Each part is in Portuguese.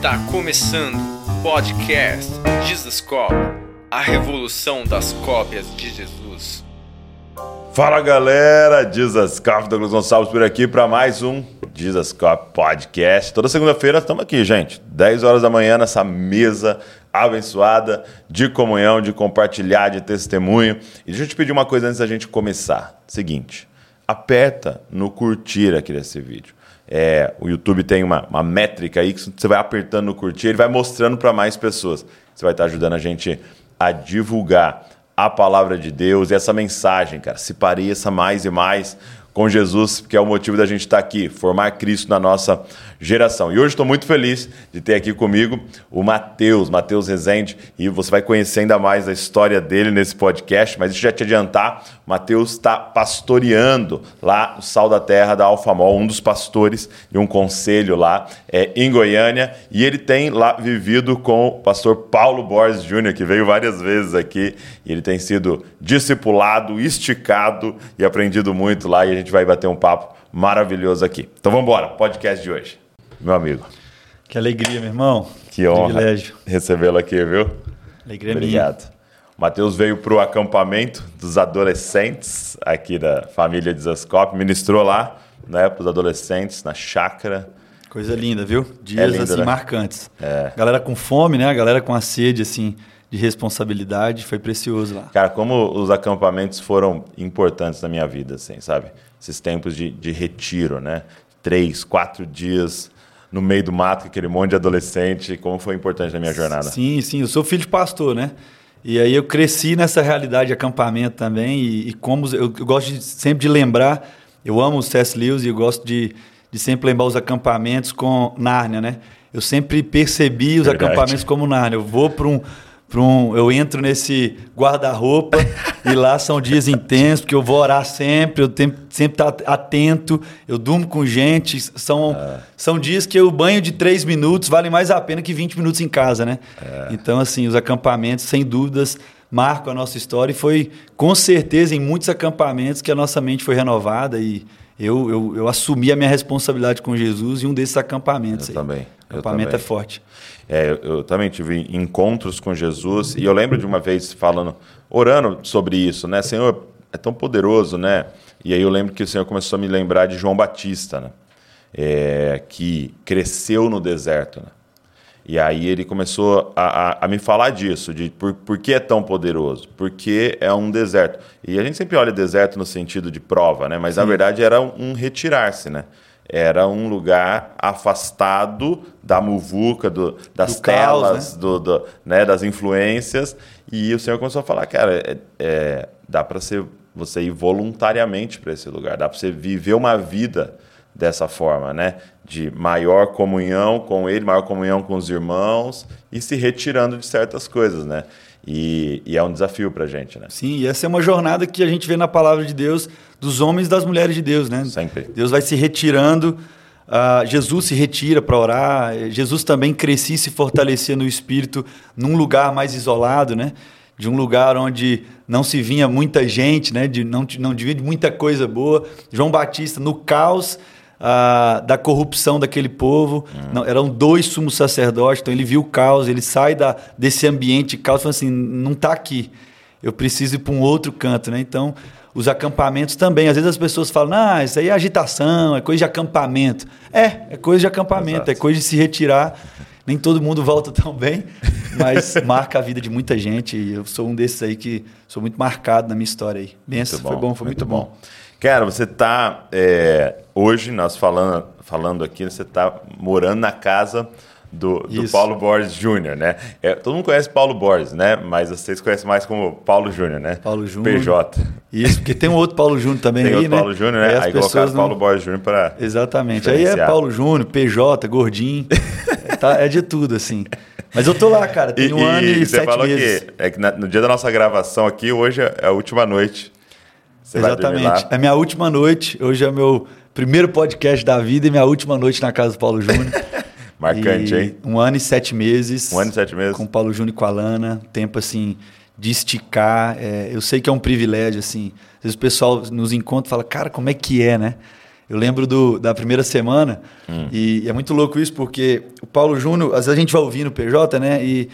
Está começando o podcast Jesus Cop, a revolução das cópias de Jesus. Fala galera, Jesus Cop, Douglas Gonçalves por aqui para mais um Jesus Cop Podcast. Toda segunda-feira estamos aqui, gente, 10 horas da manhã nessa mesa abençoada de comunhão, de compartilhar, de testemunho. E deixa eu te pedir uma coisa antes da gente começar. Seguinte, aperta no curtir aqui desse vídeo. É, o YouTube tem uma, uma, métrica aí que você vai apertando no curtir, ele vai mostrando para mais pessoas. Você vai estar ajudando a gente a divulgar a palavra de Deus e essa mensagem, cara, se pareça mais e mais com Jesus, que é o motivo da gente estar aqui, formar Cristo na nossa geração. E hoje estou muito feliz de ter aqui comigo o Mateus, Mateus Rezende, e você vai conhecer ainda mais a história dele nesse podcast, mas deixa eu já te adiantar, o Mateus está pastoreando lá no Sal da Terra da Alfamol, um dos pastores de um conselho lá é, em Goiânia, e ele tem lá vivido com o pastor Paulo Borges Júnior, que veio várias vezes aqui, e ele tem sido discipulado, esticado e aprendido muito lá, e a gente vai bater um papo maravilhoso aqui. Então vamos embora, podcast de hoje meu amigo. Que alegria, meu irmão. Que honra recebê-lo aqui, viu? Alegria Obrigado. minha. Matheus veio para o acampamento dos adolescentes aqui da família de ministrou lá, né, para os adolescentes, na chácara. Coisa linda, viu? Dias é lindo, assim né? marcantes. É. Galera com fome, né? A galera com a sede, assim, de responsabilidade, foi precioso lá. Cara, como os acampamentos foram importantes na minha vida, assim, sabe? Esses tempos de, de retiro, né? Três, quatro dias no meio do mato, com aquele monte de adolescente, como foi importante na minha jornada? Sim, sim, eu sou filho de pastor, né? E aí eu cresci nessa realidade de acampamento também, e, e como eu, eu, gosto de, sempre de lembrar, eu amo o C.S. Lewis e eu gosto de, de sempre lembrar os acampamentos com Nárnia, né? Eu sempre percebi os Verdade. acampamentos como Nárnia. Eu vou para um um, eu entro nesse guarda-roupa e lá são dias intensos, porque eu vou orar sempre, eu tenho, sempre estar tá atento, eu durmo com gente. São, é. são dias que o banho de três minutos vale mais a pena que 20 minutos em casa, né? É. Então, assim, os acampamentos, sem dúvidas, marcam a nossa história e foi com certeza em muitos acampamentos que a nossa mente foi renovada e eu, eu, eu assumi a minha responsabilidade com Jesus em um desses acampamentos. Eu aí. também. O acampamento também. é forte. É, eu também tive encontros com Jesus e eu lembro de uma vez falando, orando sobre isso, né? Senhor, é tão poderoso, né? E aí eu lembro que o Senhor começou a me lembrar de João Batista, né? É, que cresceu no deserto, né? E aí ele começou a, a, a, me falar disso, de por, por que é tão poderoso, porque é um deserto. E a gente sempre olha deserto no sentido de prova, né? Mas Sim. na verdade era um, um retirar-se, né? Era um lugar afastado da muvuca, do, das do telas, caos, né? Do, do, né, das influências. E o Senhor começou a falar, cara, é, é, dá para você ir voluntariamente para esse lugar, dá para você viver uma vida dessa forma, né? De maior comunhão com Ele, maior comunhão com os irmãos e se retirando de certas coisas, né? E, e é um desafio para a gente, né? Sim, e essa é uma jornada que a gente vê na palavra de Deus dos homens e das mulheres de Deus, né? Sempre. Deus vai se retirando, uh, Jesus se retira para orar, Jesus também crescia e se fortalecia no Espírito num lugar mais isolado, né? De um lugar onde não se vinha muita gente, né? De, não, não devia de muita coisa boa. João Batista, no caos, ah, da corrupção daquele povo. Hum. Não, eram dois sumos sacerdotes, então ele viu o caos, ele sai da, desse ambiente de caos e fala assim: não está aqui, eu preciso ir para um outro canto. Né? Então, os acampamentos também. Às vezes as pessoas falam: ah, isso aí é agitação, é coisa de acampamento. É, é coisa de acampamento, Exato. é coisa de se retirar. Nem todo mundo volta tão bem, mas marca a vida de muita gente. E eu sou um desses aí que sou muito marcado na minha história aí. Benção, foi bom, foi muito, muito bom. bom. Cara, você está é, hoje nós falando falando aqui, você está morando na casa do, do Paulo Borges Júnior, né? É, todo mundo conhece Paulo Borges, né? Mas vocês conhecem mais como Paulo Júnior, né? Paulo Júnior. PJ. Isso, porque tem um outro Paulo Júnior também tem aí, outro né? Paulo Júnior, né? Aí, aí colocaram não... Paulo Borges Júnior para Exatamente. Aí é Paulo Júnior, PJ, gordinho. é, tá, é de tudo, assim. Mas eu tô lá, cara. Tem e, um ano e, e sete falou meses. Que, é que na, no dia da nossa gravação aqui, hoje é a última noite você Exatamente. É minha última noite. Hoje é meu primeiro podcast da vida e minha última noite na casa do Paulo Júnior. Marcante, e hein? Um ano e sete meses. Um ano e sete meses. Com o Paulo Júnior e com a Lana. Tempo, assim, de esticar. É, eu sei que é um privilégio, assim. Às vezes o pessoal nos encontra e fala, cara, como é que é, né? Eu lembro do, da primeira semana, e é muito louco isso, porque o Paulo Júnior, às vezes a gente vai ouvir no PJ, né? E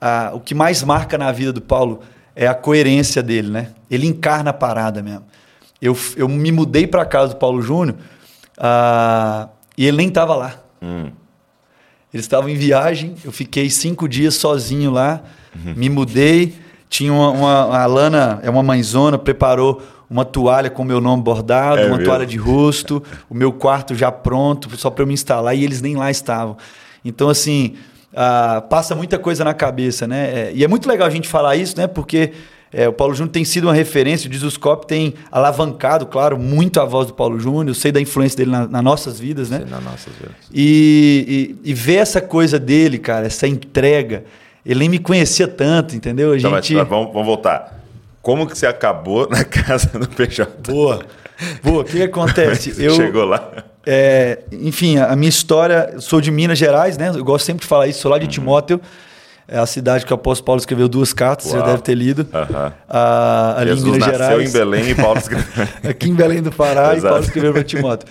ah, o que mais marca na vida do Paulo é a coerência dele, né? Ele encarna a parada mesmo. Eu, eu me mudei para casa do Paulo Júnior ah, e ele nem estava lá. Eles estavam em viagem, eu fiquei cinco dias sozinho lá, me mudei. Tinha uma, uma- a Lana, é uma mãezona, preparou uma toalha com meu nome bordado, É uma mesmo? toalha de rosto, o meu quarto já pronto, só para eu me instalar, e eles nem lá estavam. Então, assim, ah, passa muita coisa na cabeça, né? É, e é muito legal a gente falar isso, né? Porque é, o Paulo Júnior tem sido uma referência, o Dizoscope tem alavancado, claro, muito a voz do Paulo Júnior, eu sei da influência dele na- nas nossas vidas, né? Na nossa vida. E, e, e ver essa coisa dele, cara, essa entrega. Ele nem me conhecia tanto, entendeu? A Então, mas, gente. mas vamos, vamos voltar. Como que você acabou na casa do PJ? Boa. Boa, o que, acontece? Você chegou lá? É, enfim, a minha história, sou de Minas Gerais, né? Eu gosto sempre de falar isso, sou lá de Timóteo, é a cidade que o apóstolo Paulo escreveu duas cartas, você já Uau. deve ter lido. Aham. Ah, ali Jesus em Minas nasceu Gerais. em Belém e Paulo escreveu. aqui em Belém do Pará, e. Paulo escreveu para Timóteo.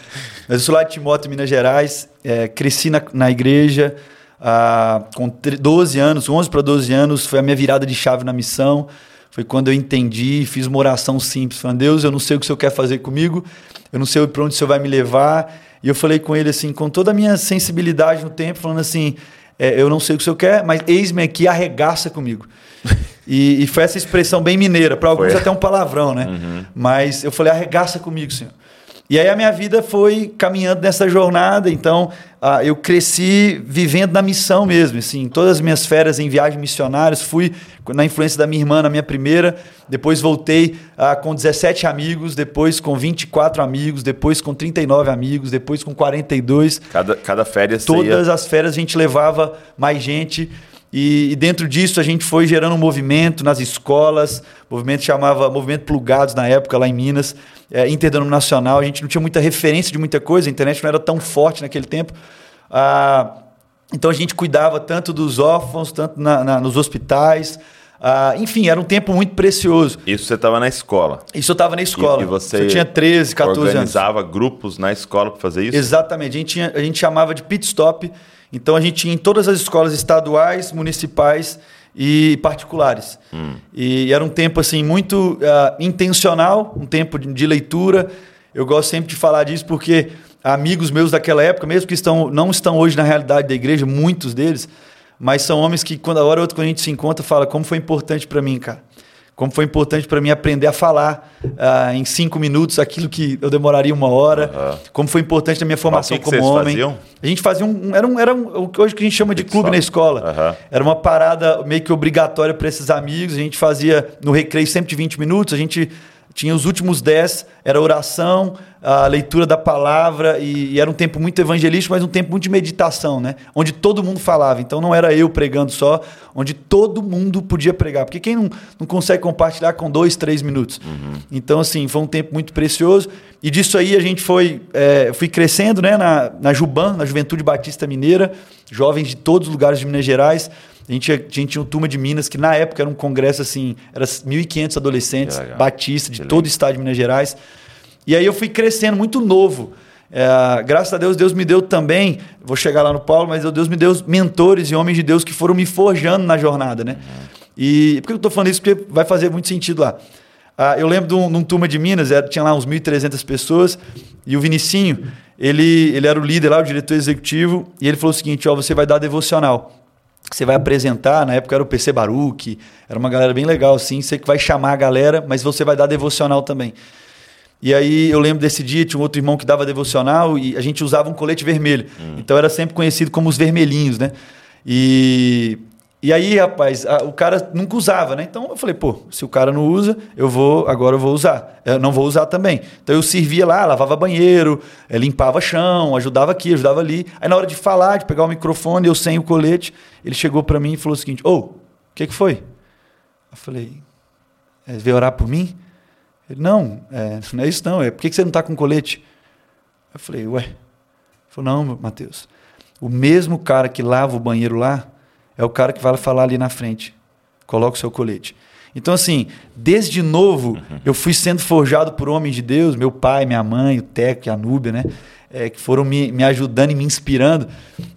Mas eu sou lá de Timóteo, Minas Gerais, é, cresci na, na igreja ah, com tre- 12 anos, 11 para 12 anos, foi a minha virada de chave na missão. Foi quando eu entendi, fiz uma oração simples, falando, Deus, eu não sei o que o Senhor quer fazer comigo, eu não sei para onde o Senhor vai me levar. E eu falei com ele assim, com toda a minha sensibilidade no tempo, falando assim, é, eu não sei o que o Senhor quer, mas eis-me aqui, arregaça comigo. E, e foi essa expressão bem mineira, para alguns Foi. até um palavrão, né? Mas eu falei, arregaça comigo, Senhor. E aí a minha vida foi caminhando nessa jornada, então ah, eu cresci vivendo na missão mesmo, assim, todas as minhas férias em viagens missionárias, fui na influência da minha irmã na minha primeira, depois voltei ah, com 17 amigos, depois com 24 amigos, depois com 39 amigos, depois com 42, Cada, cada férias Todas ia... as férias a gente levava mais gente. E, e dentro disso a gente foi gerando um movimento nas escolas, movimento chamava Movimento Plugados na época, lá em Minas, é, interdenominacional. A gente não tinha muita referência de muita coisa, a internet não era tão forte naquele tempo. Ah, então a gente cuidava tanto dos órfãos, tanto na- na- nos hospitais. Ah, enfim, era um tempo muito precioso. Isso você estava na escola. Isso eu estava na escola. E, e você eu tinha 13, 14 anos. organizava grupos na escola para fazer isso? Exatamente. A gente, tinha- a gente chamava de pit stop. Então a gente tinha em todas as escolas estaduais, municipais e particulares. E era um tempo assim muito ah, intencional, um tempo de, de leitura. Eu gosto sempre de falar disso porque amigos meus daquela época, mesmo que estão, não estão hoje na realidade da igreja, muitos deles, mas são homens que quando a hora ou outra quando a gente se encontra fala como foi importante para mim, cara. Como foi importante para mim aprender a falar ah, em cinco minutos aquilo que eu demoraria uma hora. Como foi importante na minha formação que como vocês homem. faziam? A gente fazia um. Era, um, era um, hoje que a gente chama de clube na escola. Aham. Era uma parada meio que obrigatória para esses amigos. A gente fazia no recreio sempre de 20 minutos. A gente tinha os últimos 10, era oração, a leitura da palavra, e, e era um tempo muito evangelístico, mas um tempo muito de meditação, né? Onde todo mundo falava. Então não era eu pregando só, onde todo mundo podia pregar. Porque quem não, não consegue compartilhar com dois, três minutos? Então, assim, foi um tempo muito precioso. E disso aí a gente foi, é, fui crescendo né, na, na Juban, na Juventude Batista Mineira, jovens de todos os lugares de Minas Gerais. A gente, tinha- a gente tinha uma turma de Minas, que na época era um congresso assim, era 1.500 adolescentes, batistas, de Que todo o estado de Minas Gerais. E aí eu fui crescendo muito novo. É, graças a Deus, Deus me deu também, vou chegar lá no Paulo, mas Deus me deu mentores e homens de Deus que foram me forjando na jornada, né? E por que eu estou falando isso? Porque vai fazer muito sentido lá. Ah, eu lembro de um, de um turma de Minas, era- tinha lá uns 1.300 pessoas, e o Vinicinho, ele, ele era o líder lá, o diretor executivo, e ele falou o seguinte: ó, você vai dar devocional. Você vai apresentar, na época era o PC Baruch, era uma galera bem legal assim, você que vai chamar a galera, mas você vai dar devocional também. E aí eu lembro desse dia, tinha um outro irmão que dava devocional e a gente usava um colete vermelho. Então era sempre conhecido como os vermelhinhos, né? E, e aí, rapaz, a- o cara nunca usava, né? Então eu falei, pô, se o cara não usa, eu vou, agora eu vou usar. Eu não vou usar também. Então eu servia lá, lavava banheiro, eh, limpava chão, ajudava aqui, ajudava ali. Aí na hora de falar, de pegar o microfone, eu sem o colete, ele chegou para mim e falou o seguinte: Ô, o que, que foi? Eu falei, é, veio orar por mim? Ele, não, é, não é isso não, é por que que você não está com colete? Eu falei, ué. Ele falou, não, Matheus, o mesmo cara que lava o banheiro lá é o cara que vai falar ali na frente. Coloca o seu colete. Então, assim, desde novo, eu fui sendo forjado por homens de Deus, meu pai, minha mãe, o Teco e a Núbia, né? É, que foram me, me ajudando e me inspirando.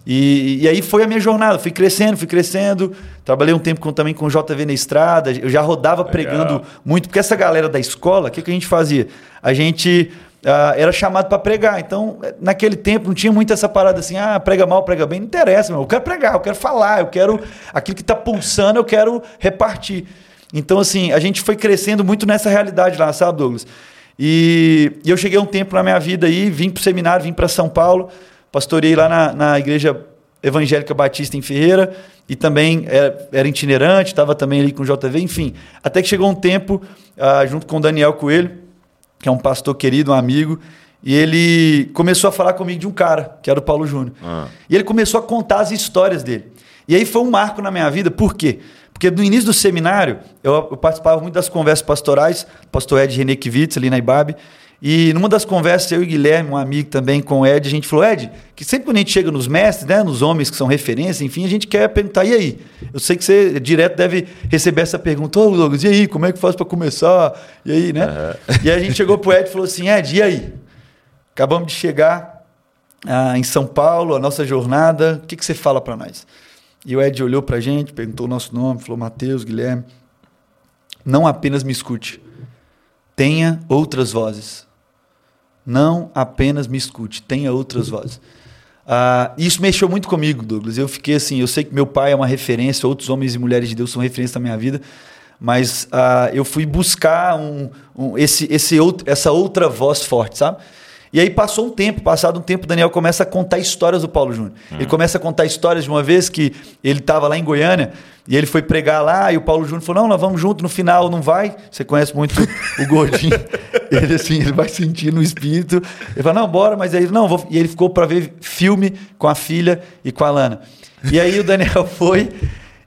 E, e aí foi a minha jornada. Fui crescendo, fui crescendo. Trabalhei um tempo com, também com JV na estrada. Eu já rodava Legal. pregando muito, porque essa galera da escola, o que, que a gente fazia? A gente Uh, era chamado para pregar. Então, naquele tempo, não tinha muito essa parada assim, ah, prega mal, prega bem. Não interessa, meu. eu quero pregar, eu quero falar, eu quero. Aquilo que está pulsando, eu quero repartir. Então, assim, a gente foi crescendo muito nessa realidade lá, sabe, Douglas? E, e eu cheguei um tempo na minha vida aí, vim para o seminário, vim para São Paulo, pastorei lá na, na Igreja Evangélica Batista em Ferreira e também era, era itinerante, estava também ali com o JV, enfim. Até que chegou um tempo, uh, junto com o Daniel Coelho, que é um pastor querido, um amigo, e ele começou a falar comigo de um cara, que era o Paulo Júnior. Ah. E ele começou a contar as histórias dele. E aí foi um marco na minha vida, por quê? Porque no início do seminário, eu, eu participava muito das conversas pastorais, pastor Ed René Kivitz, ali na IBAB, e numa das conversas, eu e Guilherme, um amigo também com o Ed, a gente falou, Ed, que sempre quando a gente chega nos mestres, né, nos homens que são referência, enfim, a gente quer perguntar, e aí? Eu sei que você direto deve receber essa pergunta, ô oh, Douglas, e aí, como é que faz para começar? E aí, né? Uhum. E aí a gente chegou pro Ed e falou assim, Ed, e aí? Acabamos de chegar ah, em São Paulo, a nossa jornada, o que, que você fala para nós? E o Ed olhou para a gente, perguntou o nosso nome, falou, Mateus, Guilherme, não apenas me escute, tenha outras vozes não apenas me escute, tenha outras vozes. Uh, isso mexeu muito comigo, Douglas. Eu fiquei assim, eu sei que meu pai é uma referência, outros homens e mulheres de Deus são referência na minha vida, mas uh, eu fui buscar um, um, esse, esse outro, essa outra voz forte, sabe? E aí passou um tempo, passado um tempo, Daniel começa a contar histórias do Paulo Júnior. Hum. Ele começa a contar histórias de uma vez que ele estava lá em Goiânia e ele foi pregar lá e o Paulo Júnior falou: Não, nós vamos junto no final, não vai? Você conhece muito o gordinho. ele assim, ele vai sentir no espírito. Ele fala: Não, bora, mas aí, não, vou. E ele ficou para ver filme com a filha e com a Lana. E aí o Daniel foi.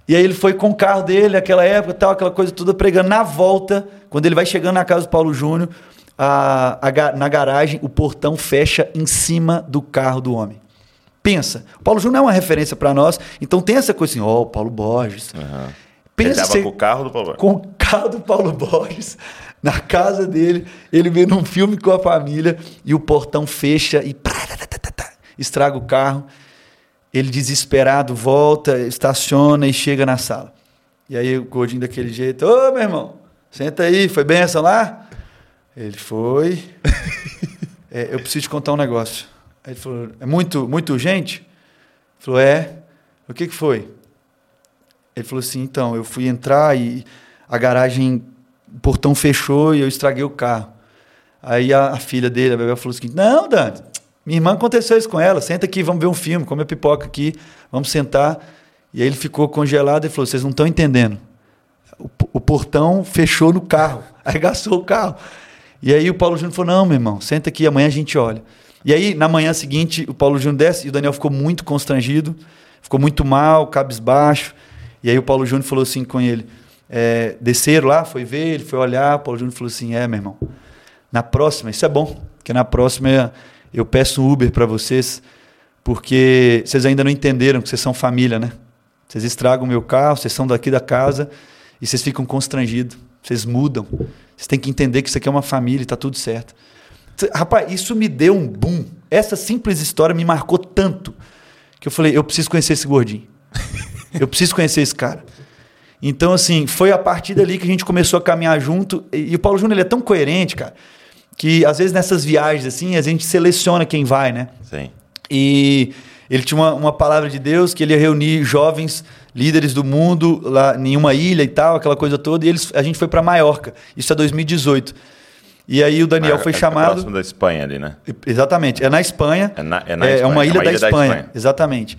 E aí ele foi com o carro dele, aquela época, tal, aquela coisa toda, pregando. Na volta, quando ele vai chegando na casa do Paulo Júnior, a, a, na garagem, o portão fecha em cima do carro do homem. Pensa, o Paulo Júnior é uma referência para nós, então tem essa coisa assim, ó, oh, Paulo Borges. Uhum. Pensa ele com o carro do Paulo Borges. Com o carro do Paulo Borges, na casa dele, ele vê num filme com a família e o portão fecha e estraga o carro. Ele desesperado volta, estaciona e chega na sala. E aí o gordinho daquele jeito, ô meu irmão, senta aí, foi benção lá? Ele foi. é, eu preciso te contar um negócio. Aí ele falou: é muito, muito urgente? Ele falou: é. O que, que foi? Ele falou assim: então, eu fui entrar e a garagem, o portão fechou e eu estraguei o carro. Aí a, a filha dele, a Bebel, falou assim: não, Dante, minha irmã aconteceu isso com ela, senta aqui, vamos ver um filme, come a pipoca aqui, vamos sentar. E aí ele ficou congelado e falou: vocês não estão entendendo. O, o portão fechou no carro, arregaçou o carro. E aí o Paulo Júnior falou: não, meu irmão, senta aqui, amanhã a gente olha. E aí, na manhã seguinte, o Paulo Júnior desce e o Daniel ficou muito constrangido, ficou muito mal, cabisbaixo. E aí o Paulo Júnior falou assim com ele: é, desceram lá, foi ver, ele foi olhar. O Paulo Júnior falou assim: é, meu irmão, na próxima, isso é bom, porque na próxima eu peço um Uber para vocês, porque vocês ainda não entenderam que vocês são família, né? Vocês estragam o meu carro, vocês são daqui da casa e vocês ficam constrangidos, vocês mudam. Vocês têm que entender que isso aqui é uma família e está tudo certo. Rapaz, isso me deu um boom. Essa simples história me marcou tanto que eu falei, eu preciso conhecer esse gordinho. eu preciso conhecer esse cara. Então, assim, foi a partir dali que a gente começou a caminhar junto. E, e o Paulo Júnior ele é tão coerente, cara, que às vezes nessas viagens, assim, a gente seleciona quem vai, né? Sim. E ele tinha uma, uma palavra de Deus que ele ia reunir jovens líderes do mundo lá em uma ilha e tal, aquela coisa toda, e eles, a gente foi para Maiorca. Isso é 2018. E aí o Daniel foi é chamado. É próximo da Espanha ali, né? Exatamente. É na Espanha. É, na, é, na é, Espanha. é uma ilha, é uma da, ilha Espanha. da Espanha. Exatamente.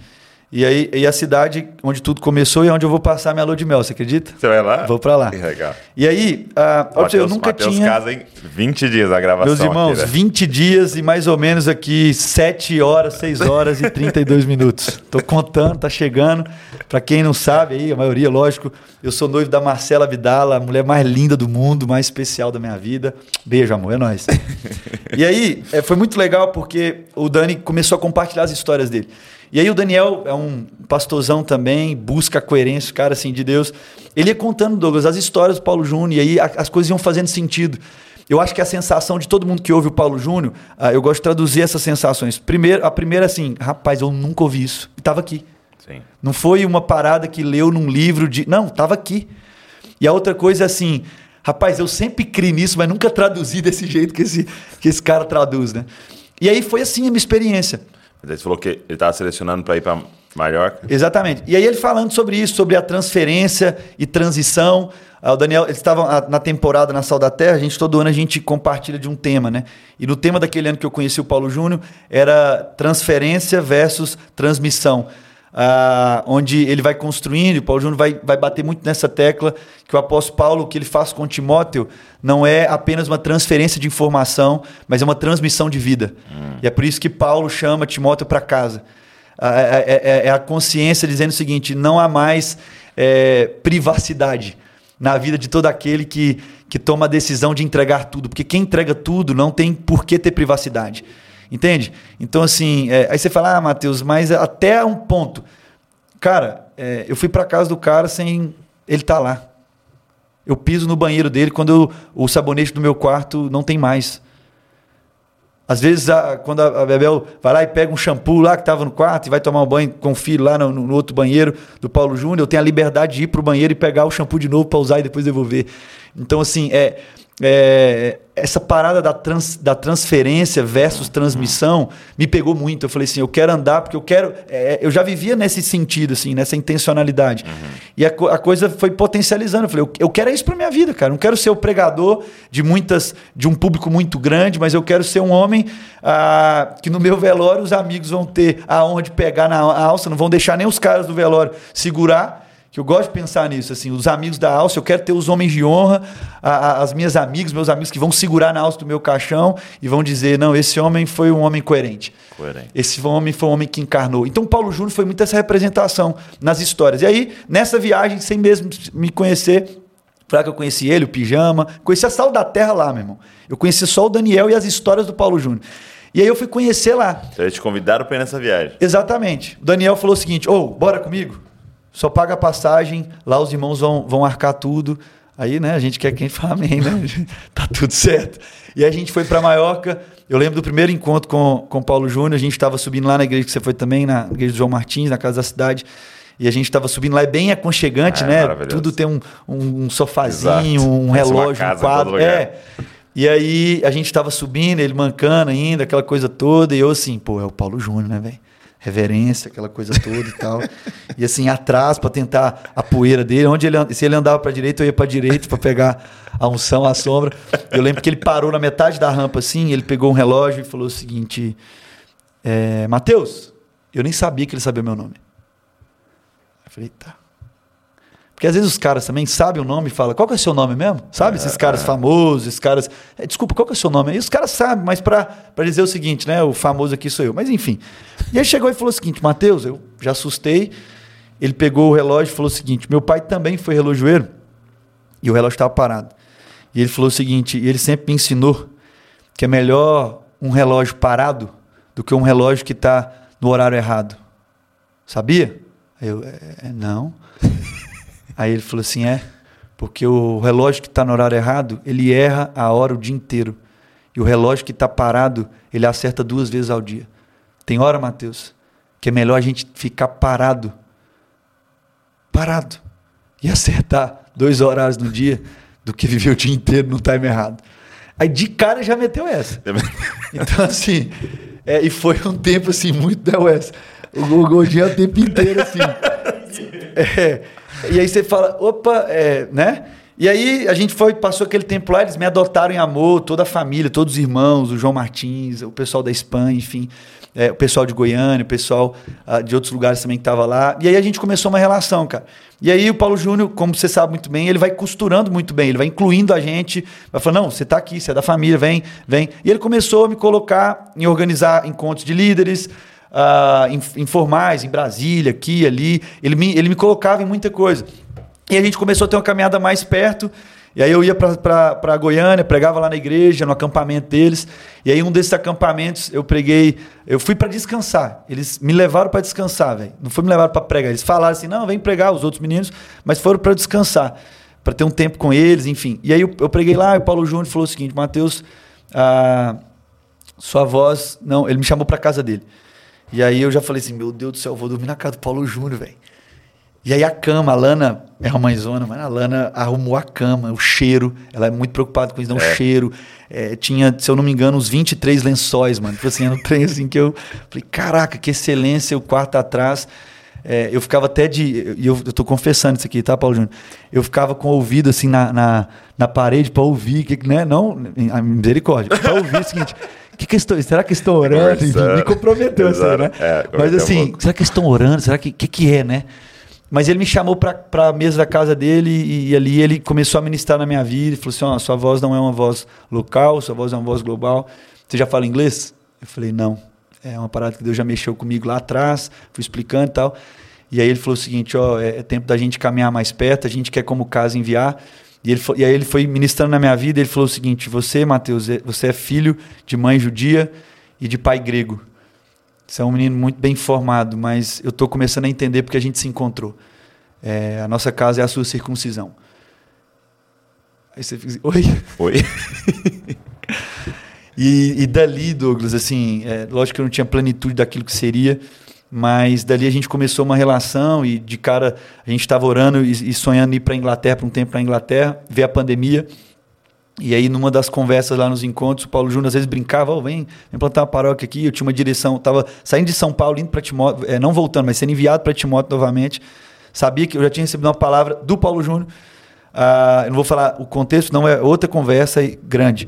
E aí e a cidade onde tudo começou e onde eu vou passar minha lua de mel, você acredita? Você vai lá? Vou para lá. Que legal. E aí, uh, Mateus, eu nunca Mateus tinha... casa em 20 dias a gravação Meus irmãos, aqui, né? 20 dias e mais ou menos aqui 7 horas, 6 horas e 32 minutos. Tô contando, tá chegando. Para quem não sabe aí, a maioria, lógico, eu sou noivo da Marcela Vidala, a mulher mais linda do mundo, mais especial da minha vida. Beijo, amor, é nóis. e aí, é, foi muito legal porque o Dani começou a compartilhar as histórias dele. E aí o Daniel é um pastorzão também, busca a coerência, cara assim, de Deus. Ele ia contando, Douglas, as histórias do Paulo Júnior, e aí as coisas iam fazendo sentido. Eu acho que a sensação de todo mundo que ouve o Paulo Júnior, ah, eu gosto de traduzir essas sensações. Primeiro, a primeira assim, rapaz, eu nunca ouvi isso. E estava aqui. Sim. Não foi uma parada que leu num livro de. Não, estava aqui. E a outra coisa é assim, rapaz, eu sempre criei nisso, mas nunca traduzi desse jeito que esse, que esse cara traduz, né? E aí foi assim a minha experiência. Você falou que ele estava selecionando para ir para Mallorca. Exatamente. E aí ele falando sobre isso, sobre a transferência e transição. Ah, O Daniel, eles estavam na temporada na Sal da Terra, a gente todo ano a gente compartilha de um tema, né? E no tema daquele ano que eu conheci o Paulo Júnior era transferência versus transmissão. Ah, onde ele vai construindo, e o Paulo Júnior vai, vai bater muito nessa tecla que o apóstolo Paulo, o que ele faz com Timóteo, não é apenas uma transferência de informação, mas é uma transmissão de vida. E é por isso que Paulo chama Timóteo para casa. É, é- é- é a consciência dizendo o seguinte: não há mais é, privacidade na vida de todo aquele que, que toma a decisão de entregar tudo. Porque quem entrega tudo não tem por que ter privacidade. Entende? Então, assim, é, aí você fala, ah, Matheus, mas até um ponto. Cara, é, eu fui para casa do cara sem ele estar lá. Eu piso no banheiro dele quando eu- o sabonete do meu quarto não tem mais. Às vezes, a- quando a, a Bebel vai lá e pega um shampoo lá que estava no quarto e vai tomar um banho com o filho lá no, no outro banheiro do Paulo Júnior, eu tenho a liberdade de ir pro banheiro e pegar o shampoo de novo para usar e depois devolver. Então, assim, é, é, essa parada da, trans- da transferência versus transmissão me pegou muito. Eu falei assim, eu quero andar porque eu quero... é, eu já vivia nesse sentido, assim, nessa intencionalidade. E a, a coisa foi potencializando. Eu falei, eu, eu quero isso para minha vida, cara. Eu não quero ser o pregador de muitas, de um público muito grande, mas eu quero ser um homem ah, que no meu velório os amigos vão ter aonde pegar na alça, não vão deixar nem os caras do velório segurar. Que eu gosto de pensar nisso, assim, os amigos da alça, eu quero ter os homens de honra, a- a- as minhas amigas, meus amigos que vão segurar na alça do meu caixão e vão dizer: não, esse homem foi um homem coerente. Coerente. Esse homem foi um homem que encarnou. Então, Paulo Júnior foi muito essa representação nas histórias. E aí, nessa viagem, sem mesmo me conhecer, foi lá que eu conheci ele, o Pijama. Conheci a Sal da Terra lá, meu irmão. Eu conheci só o Daniel e as histórias do Paulo Júnior. E aí eu fui conhecer lá. Então eles te convidaram para ir nessa viagem. Exatamente. O Daniel falou o seguinte: Ô, bora comigo? Só paga a passagem, lá os irmãos vão, vão arcar tudo. Aí, né, a gente quer quem fala amém, né? tá tudo certo. E a gente foi para Maiorca. Eu lembro do primeiro encontro com com Paulo Júnior. A gente estava subindo lá na igreja que você foi também, na igreja do João Martins, na Casa da Cidade. E a gente estava subindo lá, é bem aconchegante, É, né? Tudo tem um, um, um sofazinho, Exato. um relógio, um quadro. É. E aí a gente estava subindo, ele mancando ainda, aquela coisa toda, e eu assim, pô, é o Paulo Júnior, né, velho? Reverência, aquela coisa toda e tal. E assim, atrás para tentar a poeira dele, onde ele se ele andava para direita, eu ia para direita para pegar a unção, a sombra. Eu lembro que ele parou na metade da rampa assim, ele pegou um relógio e falou o seguinte: é, Mateus, eu nem sabia que ele sabia meu nome. Eu falei, tá. Porque às vezes os caras também sabem o nome e falam, qual que é o seu nome mesmo? Sabe? Esses caras famosos, esses caras. "É, desculpa, qual que é o seu nome? E os caras sabem, mas para dizer o seguinte, né? O famoso aqui sou eu. Mas enfim. E aí chegou e falou o seguinte, Mateus, eu já assustei. Ele pegou o relógio e falou o seguinte: meu pai também foi relojoeiro. E o relógio estava parado. E ele falou o seguinte: e ele sempre me ensinou que é melhor um relógio parado do que um relógio que está no horário errado. Sabia? Eu, "É, é, não. Aí ele falou assim: é, porque o relógio que está no horário errado, ele erra a hora o dia inteiro. E o relógio que está parado, ele acerta duas vezes ao dia. Tem hora, Mateus, que é melhor a gente ficar parado. Parado. E acertar dois horários no dia do que viver o dia inteiro no time errado. Aí de cara já meteu essa. Então, assim, é, e foi um tempo assim, muito da West. O, o Gordinho é o tempo inteiro, assim. É, e aí você fala, opa, é, né? E aí a gente foi, passou aquele tempo lá, eles me adotaram em amor, toda a família, todos os irmãos, o João Martins, o pessoal da Espanha, enfim, é, o pessoal de Goiânia, o pessoal ah, de outros lugares também que estava lá. E aí a gente começou uma relação, cara. E aí o Paulo Júnior, como você sabe muito bem, ele vai costurando muito bem, ele vai incluindo a gente, vai falando, não, você está aqui, você é da família, vem, vem. E ele começou a me colocar em organizar encontros de líderes, inf- informais em Brasília, aqui, ali. Ele me, ele me colocava em muita coisa. E a gente começou a ter uma caminhada mais perto. E aí eu ia para Goiânia, pregava lá na igreja, no acampamento deles. E aí um desses acampamentos eu preguei, eu fui para descansar. Eles me levaram para descansar, velho. Não foi me levar para pregar. Eles falaram assim: "Não, vem pregar os outros meninos", mas foram para descansar, para ter um tempo com eles, enfim. E aí eu, eu preguei lá, e o Paulo Júnior falou o seguinte: "Mateus, ah, sua voz, não, ele me chamou para casa dele. E aí eu já falei assim: "Meu Deus do céu, eu vou dormir na casa do Paulo Júnior, velho". E aí a cama, a Lana é uma mãezona, mas a Lana arrumou a cama, o cheiro. Ela é muito preocupada com isso, não, é. o cheiro. É, tinha, se eu não me engano, uns 23 lençóis, mano. Tipo assim, era um trem assim que eu falei, caraca, que excelência, o quarto atrás. É, eu ficava até de. E eu, eu tô confessando isso aqui, tá, Paulo Júnior? Eu ficava com o ouvido assim na, na, na parede para ouvir, que, né? Não, a misericórdia, para ouvir o seguinte. Que que estou, será que estão orando? me comprometeu, assim, né? É, Mas assim, será que estão orando? Será que que, que é, né? Mas ele me chamou para a mesa da casa dele e, e, ali ele começou a ministrar na minha vida. e falou assim: oh, sua voz não é uma voz local, sua voz é uma voz global. Você já fala inglês? Eu falei: não. É uma parada que Deus já mexeu comigo lá atrás, fui explicando e tal. E aí ele falou o seguinte: ó, é, é, tempo da gente caminhar mais perto, a gente quer, como casa, enviar. E, ele, e aí ele foi ministrando na minha vida. Ele falou o seguinte: você, Mateus, é, você é filho de mãe judia e de pai grego. Você é um menino muito bem formado, mas eu estou começando a entender porque a gente se encontrou. É, a nossa casa é a sua circuncisão. Aí você fica assim, oi? Oi. e, e, dali, Douglas, assim, é, lógico que eu não tinha plenitude daquilo que seria, mas dali a gente começou uma relação e de cara a gente estava orando e, e, sonhando ir para a Inglaterra, para um tempo para a Inglaterra, ver a pandemia. E aí, numa das conversas lá nos encontros, o Paulo Júnior às vezes brincava: oh, vem, vem plantar uma paróquia aqui. Eu tinha uma direção, estava saindo de São Paulo, indo para Timóteo, é, não voltando, mas sendo enviado para Timóteo novamente. Sabia que eu já tinha recebido uma palavra do Paulo Júnior. Uh, eu não vou falar o contexto, não é outra conversa grande.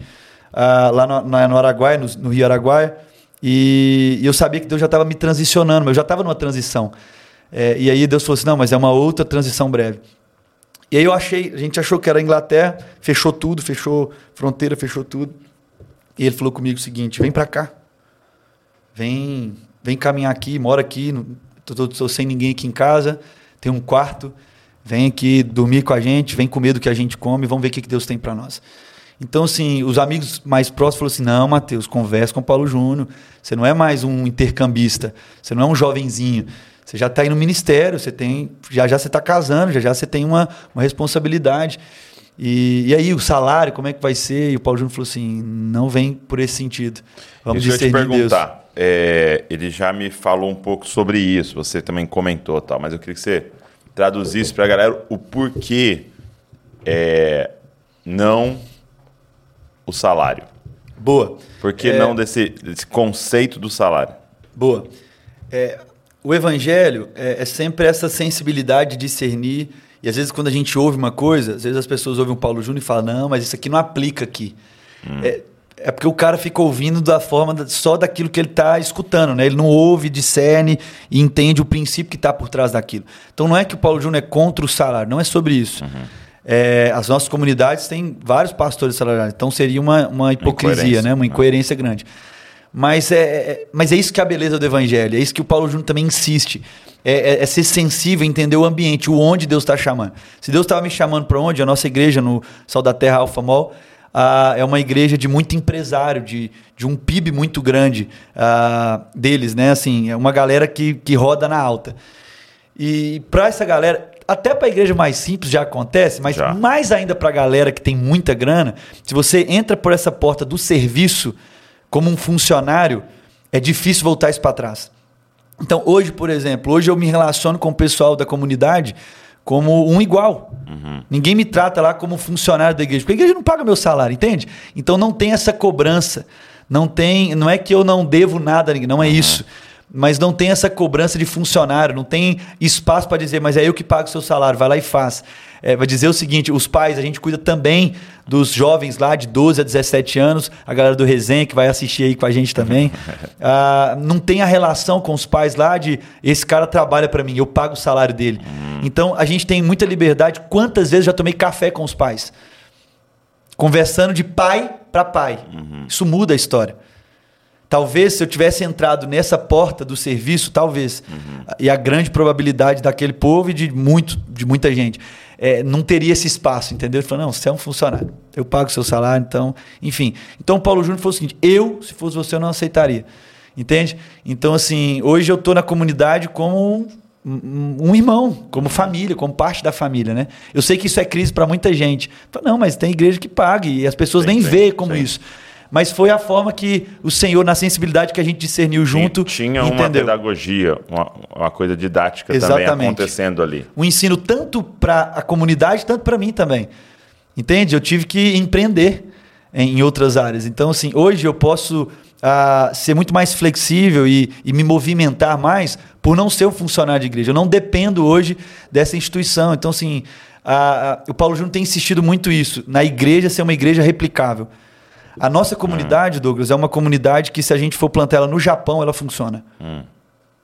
Uh, lá no, no, Araguaia, no, no, Rio Araguaia. E, e, eu sabia que Deus já estava me transicionando, eu já estava numa transição. É, e aí Deus falou assim: não, mas é uma outra transição breve. E aí eu achei, a gente achou que era a Inglaterra, fechou tudo, fechou fronteira, fechou tudo. E ele falou comigo o seguinte: vem para cá. Vem, vem caminhar aqui, mora aqui, tô, sem ninguém aqui em casa, tem um quarto, vem aqui dormir com a gente, vem comer do que a gente come, vamos ver o que Deus tem para nós. Então, assim, os amigos mais próximos falaram assim: não, Mateus, conversa com o Paulo Júnior. Você não é mais um intercambista, você não é um jovenzinho. Você já está aí no ministério, você tem, já já você está casando, já já você tem uma, uma responsabilidade. E, e, aí, o salário, como é que vai ser? E o Paulo Júnior falou assim: não vem por esse sentido. Vamos Deixa eu te perguntar. É, ele já me falou um pouco sobre isso, você também comentou tal, mas eu queria que você traduzisse para a galera o porquê é, não o salário. Boa. Por que é, não desse, desse conceito do salário? Boa. É, o evangelho é, é, sempre essa sensibilidade de discernir. E às vezes, quando a gente ouve uma coisa, às vezes as pessoas ouvem o Paulo Júnior e falam: não, mas isso aqui não aplica aqui. Hum. É, é, porque o cara fica ouvindo da forma da, só daquilo que ele está escutando, né? Ele não ouve, discerne e entende o princípio que está por trás daquilo. Então não é que o Paulo Júnior é contra o salário, não é sobre isso. Uhum. É, as nossas comunidades têm vários pastores salariados, então seria uma, uma hipocrisia, né? uma incoerência grande. Mas é, é, mas é isso que é a beleza do evangelho, é isso que o Paulo Júnior também insiste. É, é, é ser sensível, entender o ambiente, o onde Deus está chamando. Se Deus estava me chamando para onde? A nossa igreja no Sal da Terra Alfa Mall ah, é uma igreja de muito empresário, de, de um PIB muito grande ah, deles, né? Assim, é uma galera que, que roda na alta. E para essa galera, até para a igreja mais simples já acontece, mas já. mais ainda para a galera que tem muita grana, se você entra por essa porta do serviço como um funcionário, é difícil voltar isso para trás. Então, hoje, por exemplo, hoje eu me relaciono com o pessoal da comunidade como um igual. Uhum. Ninguém me trata lá como funcionário da igreja, porque a igreja não paga meu salário, entende? Então não tem essa cobrança. Não tem, não é que eu não devo nada a ninguém, não é uhum. isso mas não tem essa cobrança de funcionário, não tem espaço para dizer, mas é eu que pago o seu salário, vai lá e faz. É, vai dizer o seguinte: os pais, a gente cuida também dos jovens lá de 12 a 17 anos, a galera do Resenha que vai assistir aí com a gente também. ah, não tem a relação com os pais lá de esse cara trabalha para mim, eu pago o salário dele. Hum. Então a gente tem muita liberdade. Quantas vezes já tomei café com os pais? Conversando de pai para pai. Uhum. Isso muda a história. Talvez se eu tivesse entrado nessa porta do serviço, talvez. Uhum. E a grande probabilidade daquele povo e de, muito, de muita gente. é, não teria esse espaço, entendeu? Ele falou, não, você é um funcionário, eu pago o seu salário, então, enfim. Então o Paulo Júnior falou o seguinte, eu, se fosse você, eu não aceitaria. Entende? Então, assim, hoje eu estou na comunidade como um, um irmão, como família, como parte da família, né? Eu sei que isso é crise para muita gente. Não, mas tem igreja que paga e as pessoas sim, nem veem como sim. isso mas foi a forma que o Senhor, na sensibilidade que a gente discerniu junto. Tinha uma entendeu. pedagogia, uma, uma, coisa didática Exatamente. também acontecendo ali. Um ensino tanto para a comunidade, tanto para mim também. Entende? Eu tive que empreender em, em outras áreas. Então, assim, hoje eu posso uh, ser muito mais flexível e, e, me movimentar mais por não ser um funcionário de igreja. Eu não dependo hoje dessa instituição. Então, assim, uh, uh, o Paulo Júnior tem insistido muito isso, na igreja ser uma igreja replicável. A nossa comunidade, hum. Douglas, é uma comunidade que, se a gente for plantar ela no Japão, ela funciona. Hum.